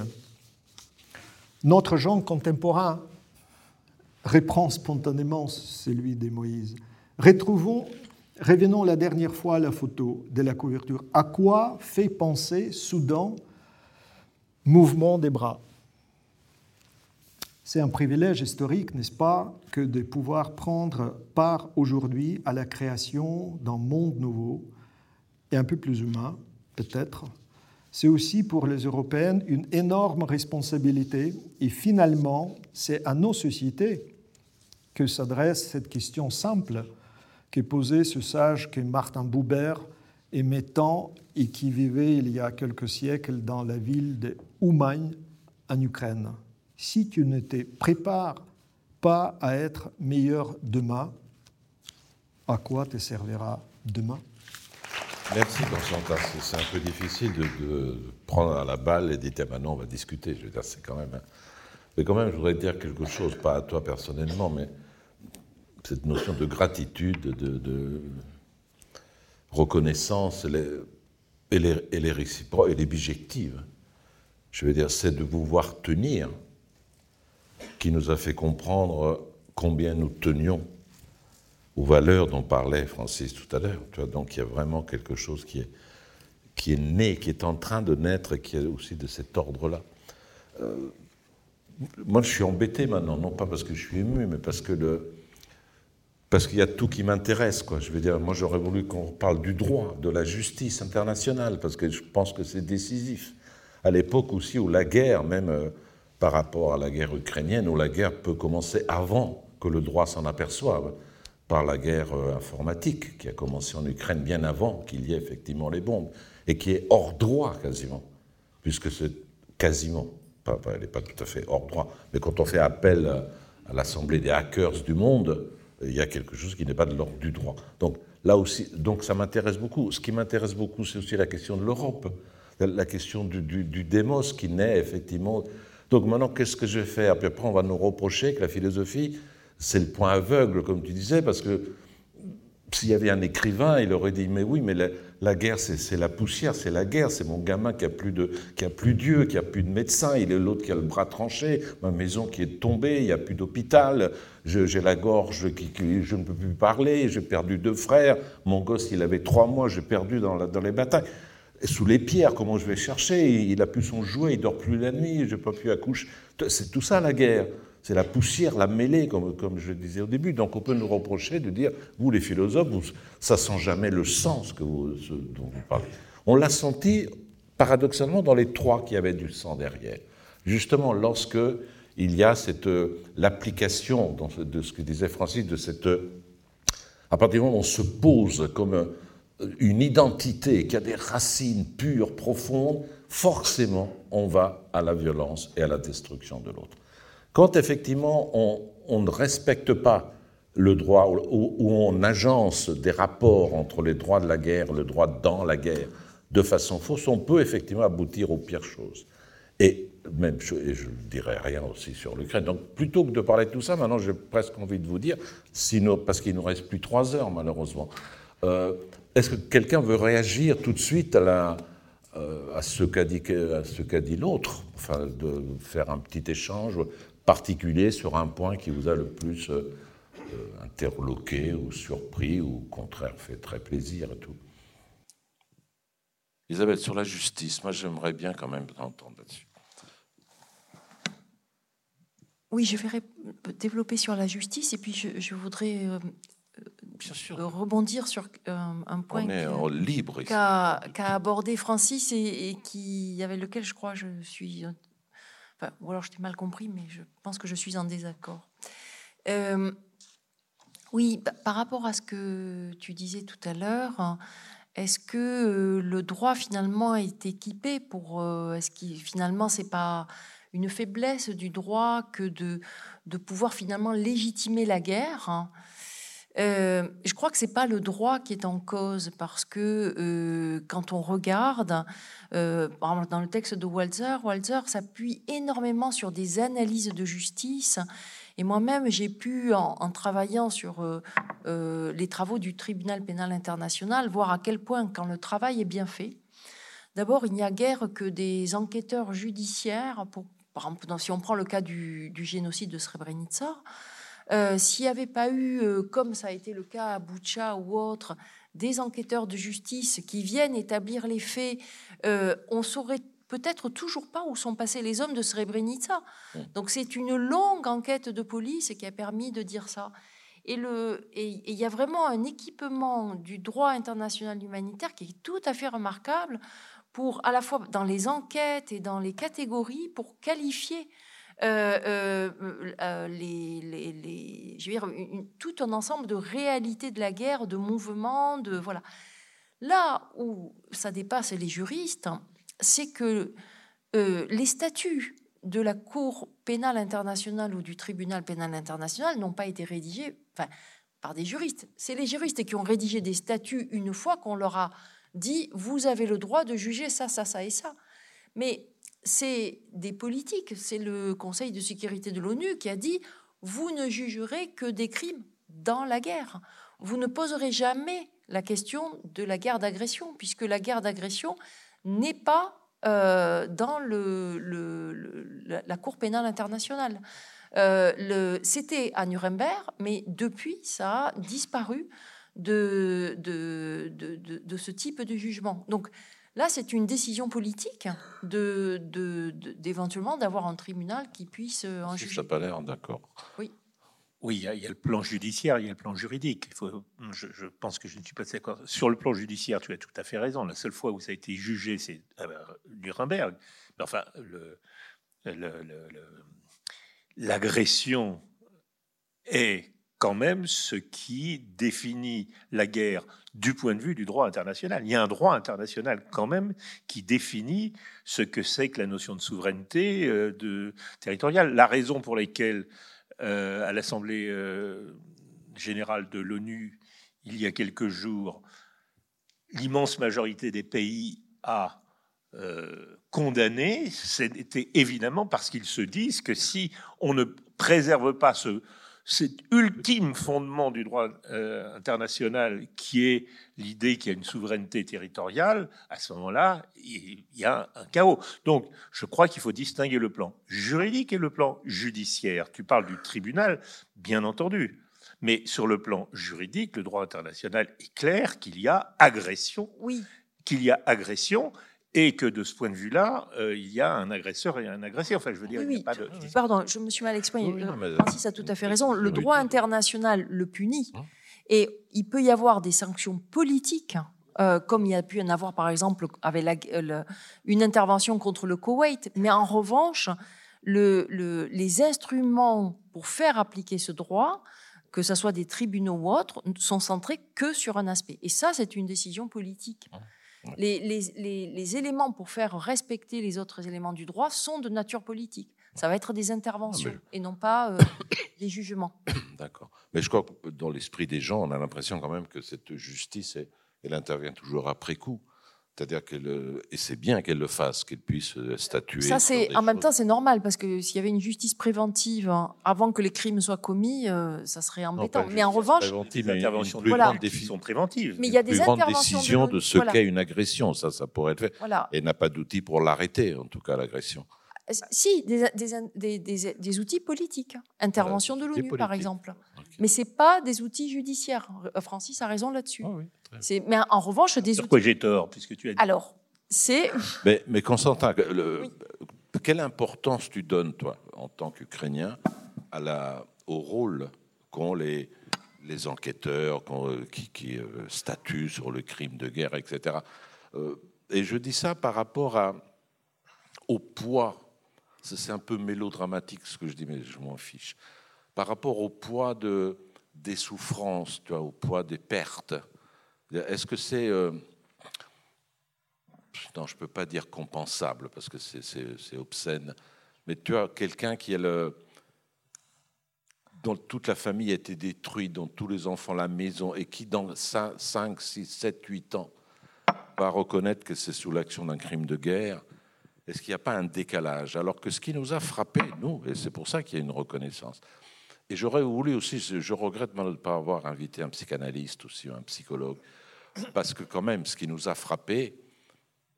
notre genre contemporain, reprend spontanément celui de Moïse? Retrouvons, revenons la dernière fois à la photo de la couverture. À quoi fait penser soudain mouvement des bras c'est un privilège historique, n'est-ce pas, que de pouvoir prendre part aujourd'hui à la création d'un monde nouveau et un peu plus humain, peut-être. C'est aussi pour les Européennes une énorme responsabilité et finalement, c'est à nos sociétés que s'adresse cette question simple qu'est posée ce sage que Martin Buber émettant et qui vivait il y a quelques siècles dans la ville de Oumagne en Ukraine si tu ne te prépares pas à être meilleur demain, à quoi te servira demain? Merci Constantin. C'est un peu difficile de, prendre la balle et de dire maintenant on va discuter. Je veux dire, c'est quand même. Mais quand même, je voudrais dire quelque chose, pas à toi personnellement, mais cette notion de gratitude, de, reconnaissance, et les réciproques et les bijectives. Je veux dire, c'est de pouvoir tenir qui nous a fait comprendre combien nous tenions aux valeurs dont parlait Francis tout à l'heure. Donc il y a vraiment quelque chose qui est, qui est né, qui est en train de naître et qui est aussi de cet ordre-là. Euh, moi, je suis embêté maintenant, non pas parce que je suis ému, mais parce que le, parce qu'il y a tout qui m'intéresse. Quoi. Je veux dire, moi, j'aurais voulu qu'on parle du droit, de la justice internationale, parce que je pense que c'est décisif. À l'époque aussi où la guerre, même euh, par rapport à la guerre ukrainienne, où la guerre peut commencer avant que le droit s'en aperçoive, par la guerre euh, informatique qui a commencé en Ukraine bien avant qu'il y ait effectivement les bombes, et qui est hors droit quasiment, puisque c'est quasiment, elle n'est pas tout à fait hors droit, mais quand on fait appel à l'Assemblée des hackers du monde, il y a quelque chose qui n'est pas de l'ordre du droit. Donc là aussi, donc ça m'intéresse beaucoup. Ce qui m'intéresse beaucoup, c'est aussi la question de l'Europe, la question du, du, du démos qui naît effectivement donc maintenant, qu'est-ce que je vais faire? Puis après, on va nous reprocher que la philosophie, c'est le point aveugle, comme tu disais, parce que s'il y avait un écrivain, il aurait dit Mais oui, mais la, guerre, c'est la poussière, c'est la guerre, c'est mon gamin qui a plus de, qui a plus Dieu, qui a plus de médecin, il est l'autre qui a le bras tranché, ma maison qui est tombée, il n'y a plus d'hôpital, j'ai la gorge qui, je ne peux plus parler, j'ai perdu deux frères, mon gosse, il avait trois mois, j'ai perdu dans, les batailles sous les pierres, comment je vais chercher? Il a plus son jouet, il dort plus la nuit, je n'ai pas pu accoucher. C'est tout ça la guerre. C'est la poussière, la mêlée, comme, comme je disais au début. Donc on peut nous reprocher de dire, vous les philosophes, ça sent jamais le sens vous, dont vous parlez. On l'a senti paradoxalement dans les trois qui avaient du sang derrière. Justement, lorsque il y a cette l'application de ce que disait Francis, de cette à partir du moment où on se pose comme une identité qui a des racines pures, profondes, forcément on va à la violence et à la destruction de l'autre. Quand effectivement on, ne respecte pas le droit ou, on agence des rapports entre les droits de la guerre, le droit dans la guerre, de façon fausse, on peut effectivement aboutir aux pires choses. Et même, je ne dirais rien aussi sur l'Ukraine. Donc, plutôt que de parler de tout ça, maintenant, j'ai presque envie de vous dire, parce qu'il nous reste plus trois heures, malheureusement, euh, est-ce que quelqu'un veut réagir tout de suite à, euh, ce qu'a dit, dit l'autre? Enfin, de faire un petit échange particulier sur un point qui vous a le plus euh, euh, interloqué ou surpris ou au contraire fait très plaisir et tout. Isabelle, sur la justice, moi j'aimerais bien quand même t'entendre là-dessus. Oui, je vais développer sur la justice et puis je, voudrais rebondir sur un point qu'a abordé Francis et, qui avec lequel je crois je suis ou alors je t'ai mal compris, mais je pense que je suis en désaccord. oui, par rapport à ce que tu disais tout à l'heure, est-ce que le droit finalement est équipé pour Est-ce que finalement c'est pas une faiblesse du droit que de, de pouvoir finalement légitimer la guerre hein? Euh, je crois que c'est pas le droit qui est en cause parce que euh, quand on regarde, euh, dans le texte de Walzer, Walzer s'appuie énormément sur des analyses de justice. Et moi-même, j'ai pu, en, travaillant sur les travaux du tribunal pénal international, voir à quel point, quand le travail est bien fait, d'abord, il n'y a guère que des enquêteurs judiciaires par exemple, si on prend le cas du, génocide de Srebrenica, euh, s'il n'y avait pas eu, euh, comme ça a été le cas à Boucha ou autre, des enquêteurs de justice qui viennent établir les faits, euh, on saurait peut-être toujours pas où sont passés les hommes de Srebrenica. Donc c'est une longue enquête de police qui a permis de dire ça. Et il y a vraiment un équipement du droit international humanitaire qui est tout à fait remarquable pour à la fois dans les enquêtes et dans les catégories pour qualifier euh, euh, euh, tout un ensemble de réalités de la guerre, de mouvements, de voilà. Là où ça dépasse les juristes, c'est que les statuts de la Cour pénale internationale ou du tribunal pénal international n'ont pas été rédigés par des juristes. C'est les juristes qui ont rédigé des statuts une fois qu'on leur a dit vous avez le droit de juger ça, ça, ça et ça. Mais c'est des politiques, c'est le Conseil de sécurité de l'ONU qui a dit vous ne jugerez que des crimes dans la guerre. Vous ne poserez jamais la question de la guerre d'agression, puisque la guerre d'agression n'est pas euh, dans la Cour pénale internationale. Euh, C'était à Nuremberg, mais depuis, ça a disparu de, de, de, ce type de jugement. Donc là, c'est une décision politique d'éventuellement d'avoir un tribunal qui puisse euh, en juger. Ça n'a pas l'air, d'accord. Oui. Oui, il y, a, le plan judiciaire, il y a le plan juridique. Il faut, je, pense que je ne suis pas d'accord. Sur le plan judiciaire, tu as tout à fait raison. La seule fois où ça a été jugé, c'est à Nuremberg. enfin, l'agression est quand même ce qui définit la guerre du point de vue du droit international. Il y a un droit international quand même qui définit ce que c'est que la notion de souveraineté euh, territoriale. La raison pour laquelle euh, à l'Assemblée euh, générale de l'ONU, il y a quelques jours, l'immense majorité des pays a condamné, c'était évidemment parce qu'ils se disent que si on ne préserve pas ce, cet ultime fondement du droit euh, international qui est l'idée qu'il y a une souveraineté territoriale, à ce moment-là, il y a un chaos. Donc, je crois qu'il faut distinguer le plan juridique et le plan judiciaire. Tu parles du tribunal, bien entendu. Mais sur le plan juridique, le droit international est clair qu'il y a agression. Oui. Qu'il y a agression et que de ce point de vue-là, euh, il y a un agresseur et un agressé. Enfin, je veux dire, il n'y a pas de... Pardon, je me suis mal exprimé. Francis a tout à fait raison. Le droit international le punit, hein et il peut y avoir des sanctions politiques. Euh, comme il y a pu en avoir par exemple avec la, une intervention contre le Koweït. Mais en revanche, le, les instruments pour faire appliquer ce droit, que ce soit des tribunaux ou autres, sont centrés que sur un aspect. Et ça, c'est une décision politique. Les, éléments pour faire respecter les autres éléments du droit sont de nature politique. Ça va être des interventions ah, et non pas euh, des jugements. D'accord. Mais je crois que dans l'esprit des gens, on a l'impression quand même que cette justice, elle intervient toujours après coup. C'est-à-dire qu'elle et c'est bien qu'elle le fasse, qu'elle puisse euh, statuer. Ça, c'est en même temps, c'est normal parce que s'il y avait une justice préventive hein, avant que les crimes soient commis, euh, ça serait embêtant. mais en revanche, les interventions voilà. sont préventives. Mais il y a des plus grande décision de, ce qu'est une agression, ça, ça pourrait être fait. Voilà. Et n'a pas d'outils pour l'arrêter, en tout cas l'agression. Euh, si, des, des, des, outils politiques, intervention de l'ONU par exemple. Mais ce pas des outils judiciaires. Francis a raison là-dessus. Oh oui. Mais en revanche, des Sur quoi j'ai tort, puisque tu as dit. Alors, c'est. Mais, mais Constantin, quelle importance tu donnes, toi, en tant qu'Ukrainien, à la, au rôle qu'ont les, les enquêteurs qui, qui statuent sur le crime de guerre, etc. Et je dis ça par rapport à, au poids. C'est un peu mélodramatique ce que je dis, mais je m'en fiche. Par rapport au poids de, des souffrances, tu vois, au poids des pertes. Est-ce que c'est. Euh, non, je ne peux pas dire compensable parce que c'est obscène. Mais tu as quelqu'un qui est le, dont toute la famille a été détruite, dont tous les enfants, la maison, et qui dans 5, 6, 7, 8 ans va reconnaître que c'est sous l'action d'un crime de guerre, est-ce qu'il n'y a pas un décalage? Alors que ce qui nous a frappé, nous, et c'est pour ça qu'il y a une reconnaissance, et j'aurais voulu aussi, je regrette de ne pas avoir invité un psychanalyste aussi, un psychologue, parce que quand même, ce qui nous a frappé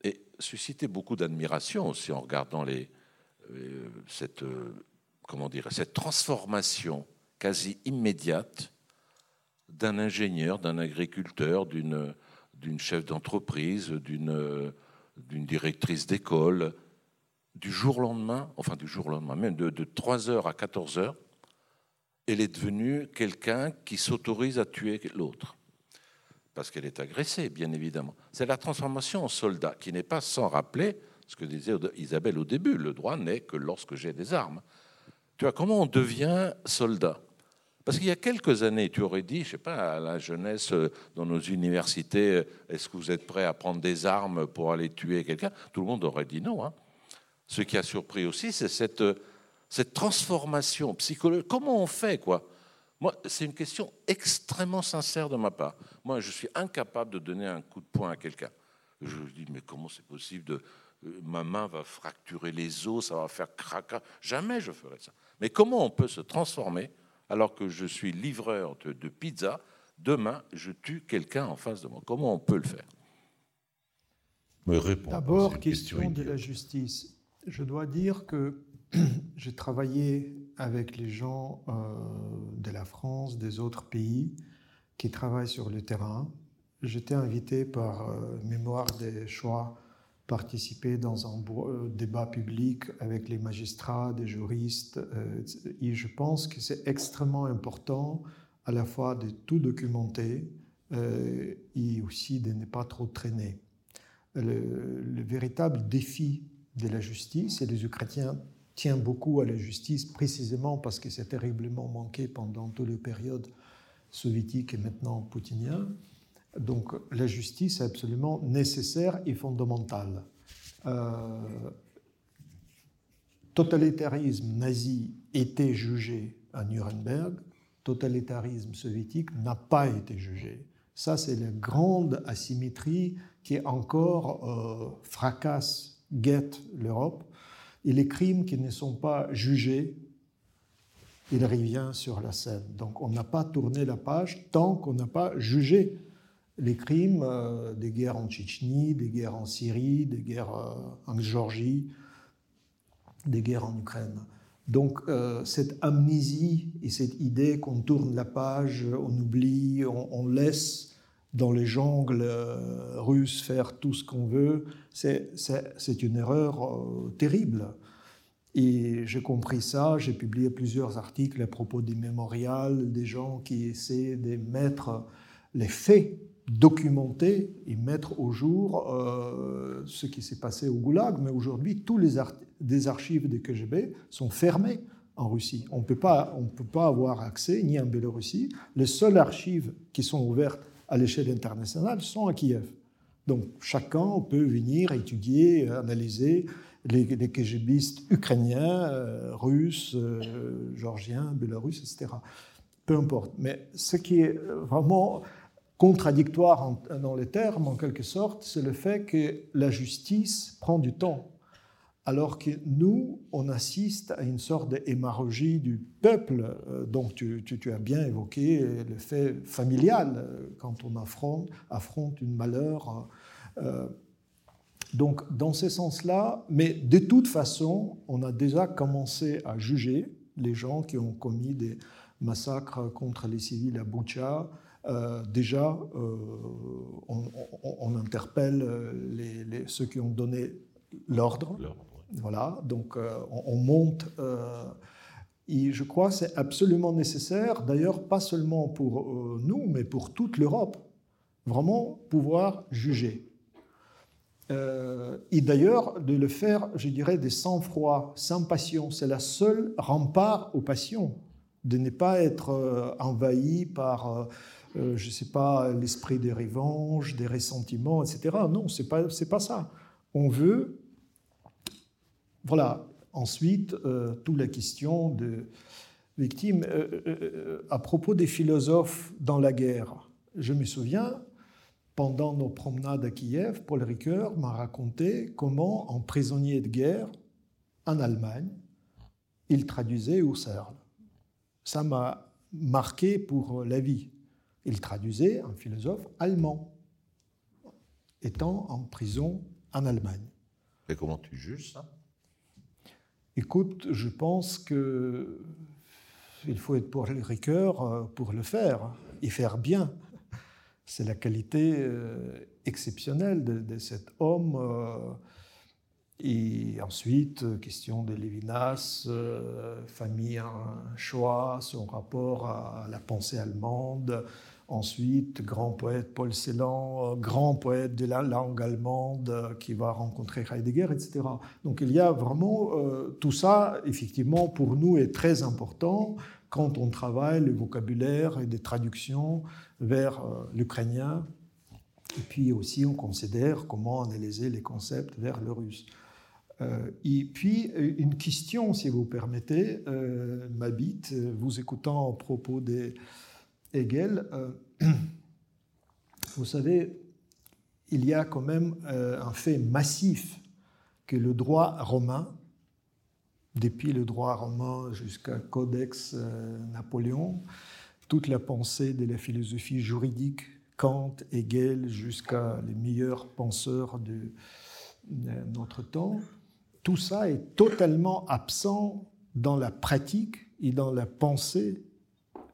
et suscité beaucoup d'admiration aussi en regardant euh, cette, euh, comment dire, cette transformation quasi immédiate d'un ingénieur, d'un agriculteur, d'une chef d'entreprise, d'une d'une directrice d'école, du jour au lendemain, enfin du jour au lendemain, même de, de 3 heures à 14 heures, elle est devenue quelqu'un qui s'autorise à tuer l'autre. Parce qu'elle est agressée, bien évidemment. C'est la transformation en soldat, qui n'est pas sans rappeler ce que disait Isabelle au début. Le droit n'est que lorsque j'ai des armes. Tu vois, comment on devient soldat? Parce qu'il y a quelques années, tu aurais dit, je ne sais pas, à la jeunesse, euh, dans nos universités, euh, est-ce que vous êtes prêt à prendre des armes pour aller tuer quelqu'un? Tout le monde aurait dit non. Hein. Ce qui a surpris aussi, c'est cette euh, cette transformation psychologique, comment on fait quoi? Moi, c'est une question extrêmement sincère de ma part. Moi, je suis incapable de donner un coup de poing à quelqu'un. Je me dis, mais comment c'est possible de... Ma main va fracturer les os, ça va faire craquer. Jamais je ferai ça. Mais comment on peut se transformer alors que je suis livreur de, de pizza Demain, je tue quelqu'un en face de moi. Comment on peut le faire? D'abord, question de la justice. Je dois dire que j'ai travaillé avec les gens euh, de la France, des autres pays qui travaillent sur le terrain. J'étais invité par euh, Mémoire des choix participer dans un euh, débat public avec les magistrats, des juristes. et je pense que c'est extrêmement important à la fois de tout documenter et aussi de ne pas trop traîner. Le, le véritable défi de la justice, et les Ukrainiens tient beaucoup à la justice précisément parce que c'est terriblement manqué pendant toute la période soviétique et maintenant poutinien. Donc la justice est absolument nécessaire et fondamentale. Euh, totalitarisme nazi était jugé à Nuremberg, totalitarisme soviétique n'a pas été jugé. Ça, c'est la grande asymétrie qui encore euh, fracasse, guette l'Europe et les crimes qui ne sont pas jugés, il revient sur la scène. Donc on n'a pas tourné la page tant qu'on n'a pas jugé les crimes euh, des guerres en Tchétchénie, des guerres en Syrie, des guerres euh, en Géorgie, des guerres en Ukraine. Donc euh, cette amnésie et cette idée qu'on tourne la page, on oublie, on laisse dans les jungles russes faire tout ce qu'on veut, c'est une erreur terrible. Et j'ai compris ça, j'ai publié plusieurs articles à propos des mémorials, des gens qui essaient de mettre les faits documentés et mettre au jour euh, ce qui s'est passé au Goulag. Mais aujourd'hui, tous les des archives des KGB sont fermées en Russie. On ne peut pas avoir accès, ni en Biélorussie. Les seules archives qui sont ouvertes à l'échelle internationale sont à Kiev. Donc chacun peut venir étudier, analyser les, KGBistes ukrainiens, euh, russes, euh, géorgiens, bélarusses, etc. Peu importe. Mais ce qui est vraiment contradictoire dans les termes, en quelque sorte, c'est le fait que la justice prend du temps alors que nous, on assiste à une sorte d'hémorragie du peuple. Euh, donc tu, as bien évoqué le fait familial, euh, quand on affronte, une malheur. Euh, donc dans ce sens-là, mais de toute façon, on a déjà commencé à juger les gens qui ont commis des massacres contre les civils à Boucha. Déjà, on, interpelle ceux qui ont donné l'ordre. Voilà, donc euh, on, monte. Euh, Et je crois que c'est absolument nécessaire, d'ailleurs pas seulement pour euh, nous, mais pour toute l'Europe, vraiment pouvoir juger. Euh, et d'ailleurs, de le faire, je dirais, de sang-froid, sans passion. C'est la seule rempart aux passions, de ne pas être euh, envahi par, je ne sais pas, l'esprit des revanches, des ressentiments, etc. Non, ce n'est pas, pas ça. On veut, voilà, Ensuite, euh, toute la question de victimes. Euh, euh, à propos des philosophes dans la guerre, je me souviens, pendant nos promenades à Kiev, Paul Ricoeur m'a raconté comment, en prisonnier de guerre, en Allemagne, il traduisait Husserl. Ça m'a marqué pour la vie. Il traduisait un philosophe allemand, étant en prison en Allemagne. Et comment tu juges ça? Écoute, je pense que il faut être pour le rigueur euh, pour le faire et faire bien. C'est la qualité euh, exceptionnelle de, cet homme. Euh, et ensuite, question de Lévinas, famille, un choix, son rapport à la pensée allemande, Ensuite, grand poète Paul Celan, euh, grand poète de la langue allemande euh, qui va rencontrer Heidegger, etc. Donc il y a vraiment euh, tout ça, effectivement, pour nous est très important quand on travaille le vocabulaire et des traductions vers l'ukrainien. Et puis aussi, on considère comment analyser les concepts vers le russe. et puis, une question, si vous permettez, m'habite, vous écoutant à propos des Hegel, euh, vous savez, il y a quand même euh, un fait massif que le droit romain, depuis le droit romain jusqu'à Codex euh, Napoléon, toute la pensée de la philosophie juridique, Kant, Hegel, jusqu'à les meilleurs penseurs de notre temps, tout ça est totalement absent dans la pratique et dans la pensée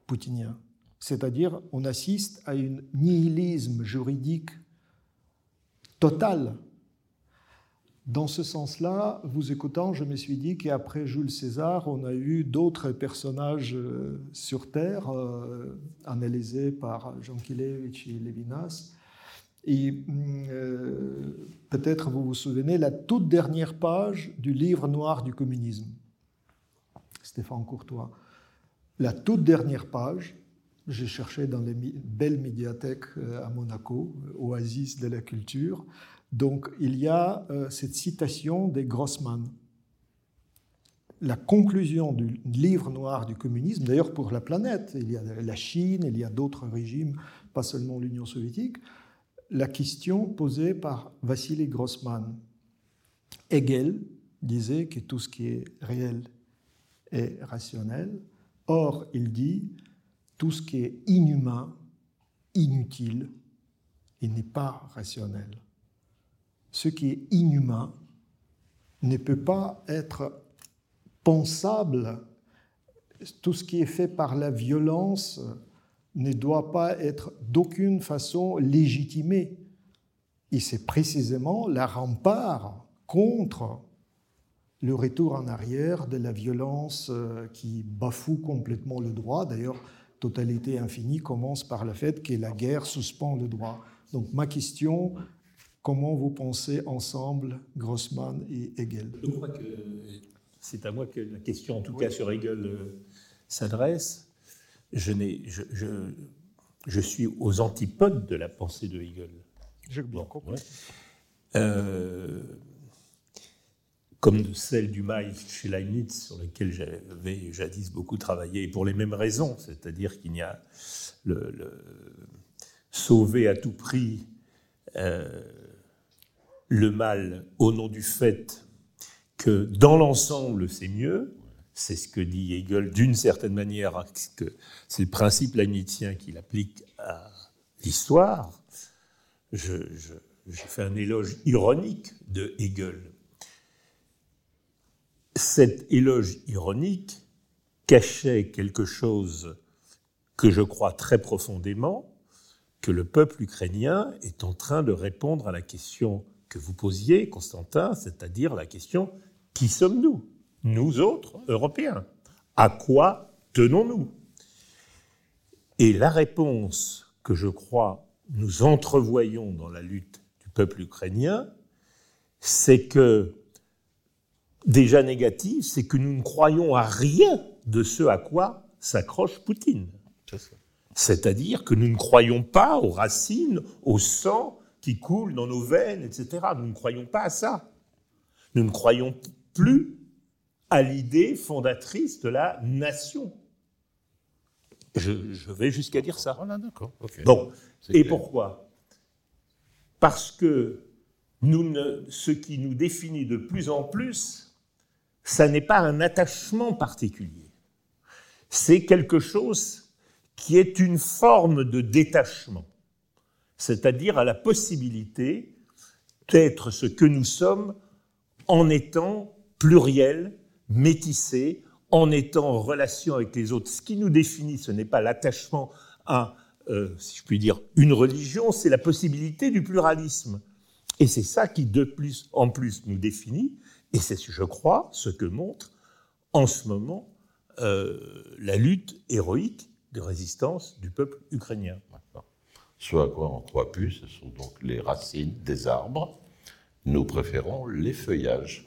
poutinienne c'est-à-dire on assiste à un nihilisme juridique total. Dans ce sens-là, vous écoutant, je me suis dit qu'après Jules César, on a eu d'autres personnages euh, sur Terre, euh, analysés par Jean Kilevich et Lévinas. Et euh, peut-être vous vous souvenez, la toute dernière page du livre noir du communisme, Stéphane Courtois. La toute dernière page, j'ai cherché dans les belles médiathèques euh, à Monaco, euh, oasis de la culture. Donc il y a euh, cette citation des Grossman. La conclusion du livre noir du communisme, d'ailleurs pour la planète, il y a la Chine, il y a d'autres régimes, pas seulement l'Union soviétique, la question posée par Vassili Grossman. Hegel disait que tout ce qui est réel est rationnel. Or, il dit, tout ce qui est inhumain, inutile, il n'est pas rationnel. Ce qui est inhumain ne peut pas être pensable. Tout ce qui est fait par la violence ne doit pas être d'aucune façon légitimé. Et c'est précisément la rempart contre le retour en arrière de la violence euh, qui bafoue complètement le droit. D'ailleurs, totalité infinie commence par le fait que la guerre suspend le droit. Donc ma question, comment vous pensez ensemble Grossman et Hegel? Je crois que c'est à moi que la question, en tout cas sur Hegel, euh, s'adresse. Je, je, je, je, suis aux antipodes de la pensée de Hegel. J'ai bien compris. Euh, comme celle du maïs chez Leibniz, sur lequel j'avais jadis beaucoup travaillé, pour les mêmes raisons, c'est-à-dire qu'il y a le, sauver à tout prix euh, le mal au nom du fait que dans l'ensemble c'est mieux, c'est ce que dit Hegel d'une certaine manière, que c'est le principe leibnizien qu'il applique à l'histoire. Je, je, je fais un éloge ironique de Hegel cet éloge ironique cachait quelque chose que je crois très profondément, que le peuple ukrainien est en train de répondre à la question que vous posiez, Constantin, c'est-à-dire la question qui sommes-nous, nous autres, Européens. À quoi tenons-nous? Et la réponse que je crois nous entrevoyons dans la lutte du peuple ukrainien, c'est que, déjà négative, c'est que nous ne croyons à rien de ce à quoi s'accroche Poutine. C'est-à-dire que nous ne croyons pas aux racines, au sang qui coule dans nos veines, etc. Nous ne croyons pas à ça. Nous ne croyons plus à l'idée fondatrice de la nation. Je, vais jusqu'à dire ça. Voilà, d'accord. Bon, et pourquoi? Parce que nous ce qui nous définit de plus en plus, ça n'est pas un attachement particulier. C'est quelque chose qui est une forme de détachement, c'est-à-dire à la possibilité d'être ce que nous sommes en étant pluriel, métissé, en étant en relation avec les autres. Ce qui nous définit, ce n'est pas l'attachement à, euh, si je puis dire, une religion, c'est la possibilité du pluralisme. Et c'est ça qui, de plus en plus, nous définit, et c'est, je crois, ce que montre en ce moment euh, la lutte héroïque de résistance du peuple ukrainien. Ce à quoi on croit plus, ce sont donc les racines des arbres. Nous préférons les feuillages.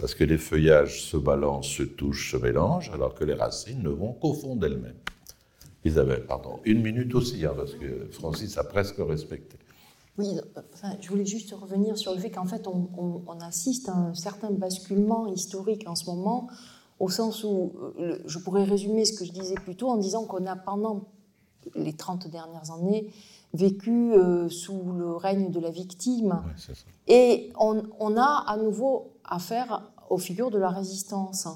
Parce que les feuillages se balancent, se touchent, se mélangent, alors que les racines ne vont qu'au fond d'elles-mêmes. Isabelle, pardon. Une minute aussi, hein, parce que Francis a presque respecté. Oui, je voulais juste revenir sur le fait qu'en fait, on, assiste à un certain basculement historique en ce moment au sens où euh, je pourrais résumer ce que je disais plus tôt en disant qu'on a pendant les 30 dernières années vécu euh, sous le règne de la victime. et on, a à nouveau affaire aux figures de la résistance.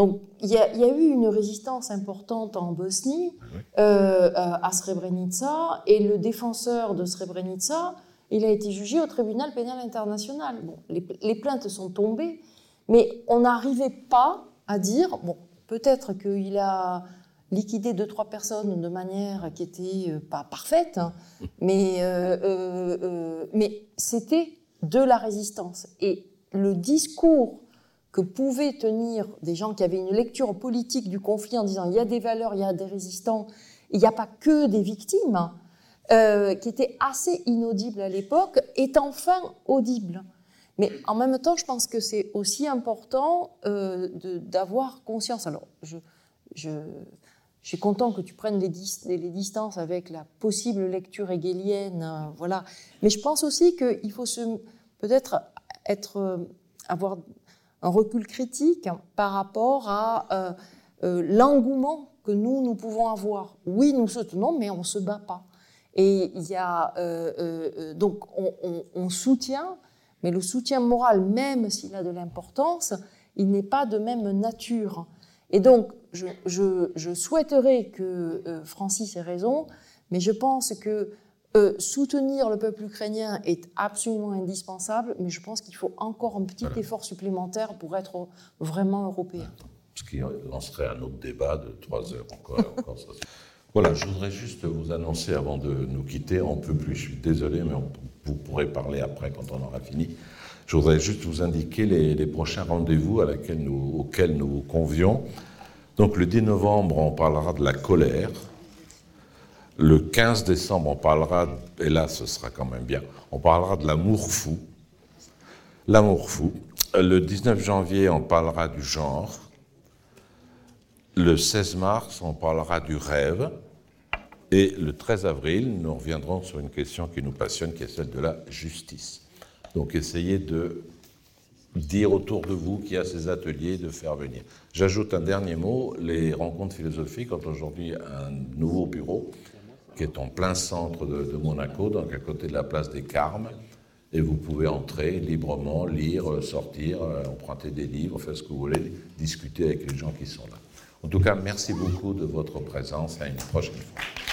Donc il y, a eu une résistance importante en Bosnie, euh, à Srebrenica, et le défenseur de Srebrenica, il a été jugé au tribunal pénal international. Bon, les, les plaintes sont tombées, mais on n'arrivait pas à dire, bon, peut-être qu'il a liquidé deux, trois personnes de manière qui était euh, pas parfaite, hein, mais, euh, euh, mais c'était de la résistance. Et le discours que pouvaient tenir des gens qui avaient une lecture politique du conflit en disant il y a des valeurs, il y a des résistants, il n'y a pas que des victimes, hein, qui était assez inaudible à l'époque, est enfin audible. Mais en même temps, je pense que c'est aussi important euh, d'avoir conscience. Alors, je, je, suis content que tu prennes les, les, distances avec la possible lecture hegelienne, euh, voilà. Mais je pense aussi qu'il faut peut-être être, euh, avoir un recul critique par rapport à l'engouement que nous, nous pouvons avoir. Oui, nous soutenons, mais on ne se bat pas. Et il y a, donc, on, soutient mais le soutien moral, même s'il a de l'importance, il n'est pas de même nature. Et donc, je, souhaiterais que euh, Francis ait raison, mais je pense que euh, soutenir le peuple ukrainien est absolument indispensable, mais je pense qu'il faut encore un petit effort supplémentaire pour être vraiment européen. Ce qui lancerait un autre débat de trois heures encore. encore ça. Voilà, je voudrais juste vous annoncer avant de nous quitter, on ne peut plus, je suis désolé, mais vous pourrez parler après quand on aura fini. Je voudrais juste vous indiquer les, prochains rendez-vous auxquels nous vous convions. Donc le 10 novembre, on parlera de la colère. Le 15 décembre, on parlera, et là ce sera quand même bien, on parlera de l'amour fou. L'amour fou. Le 19 janvier, on parlera du genre. Le 16 mars, on parlera du rêve. Et le 13 avril, nous reviendrons sur une question qui nous passionne, qui est celle de la justice. Donc essayez de dire autour de vous qu'il y a ces ateliers, de faire venir. J'ajoute un dernier mot, les rencontres philosophiques ont aujourd'hui un nouveau bureau qui est en plein centre de, Monaco, donc à côté de la place des Carmes, et vous pouvez entrer librement, lire, sortir, euh, emprunter des livres, faire ce que vous voulez, discuter avec les gens qui sont là. En tout cas, merci beaucoup de votre présence à une prochaine fois.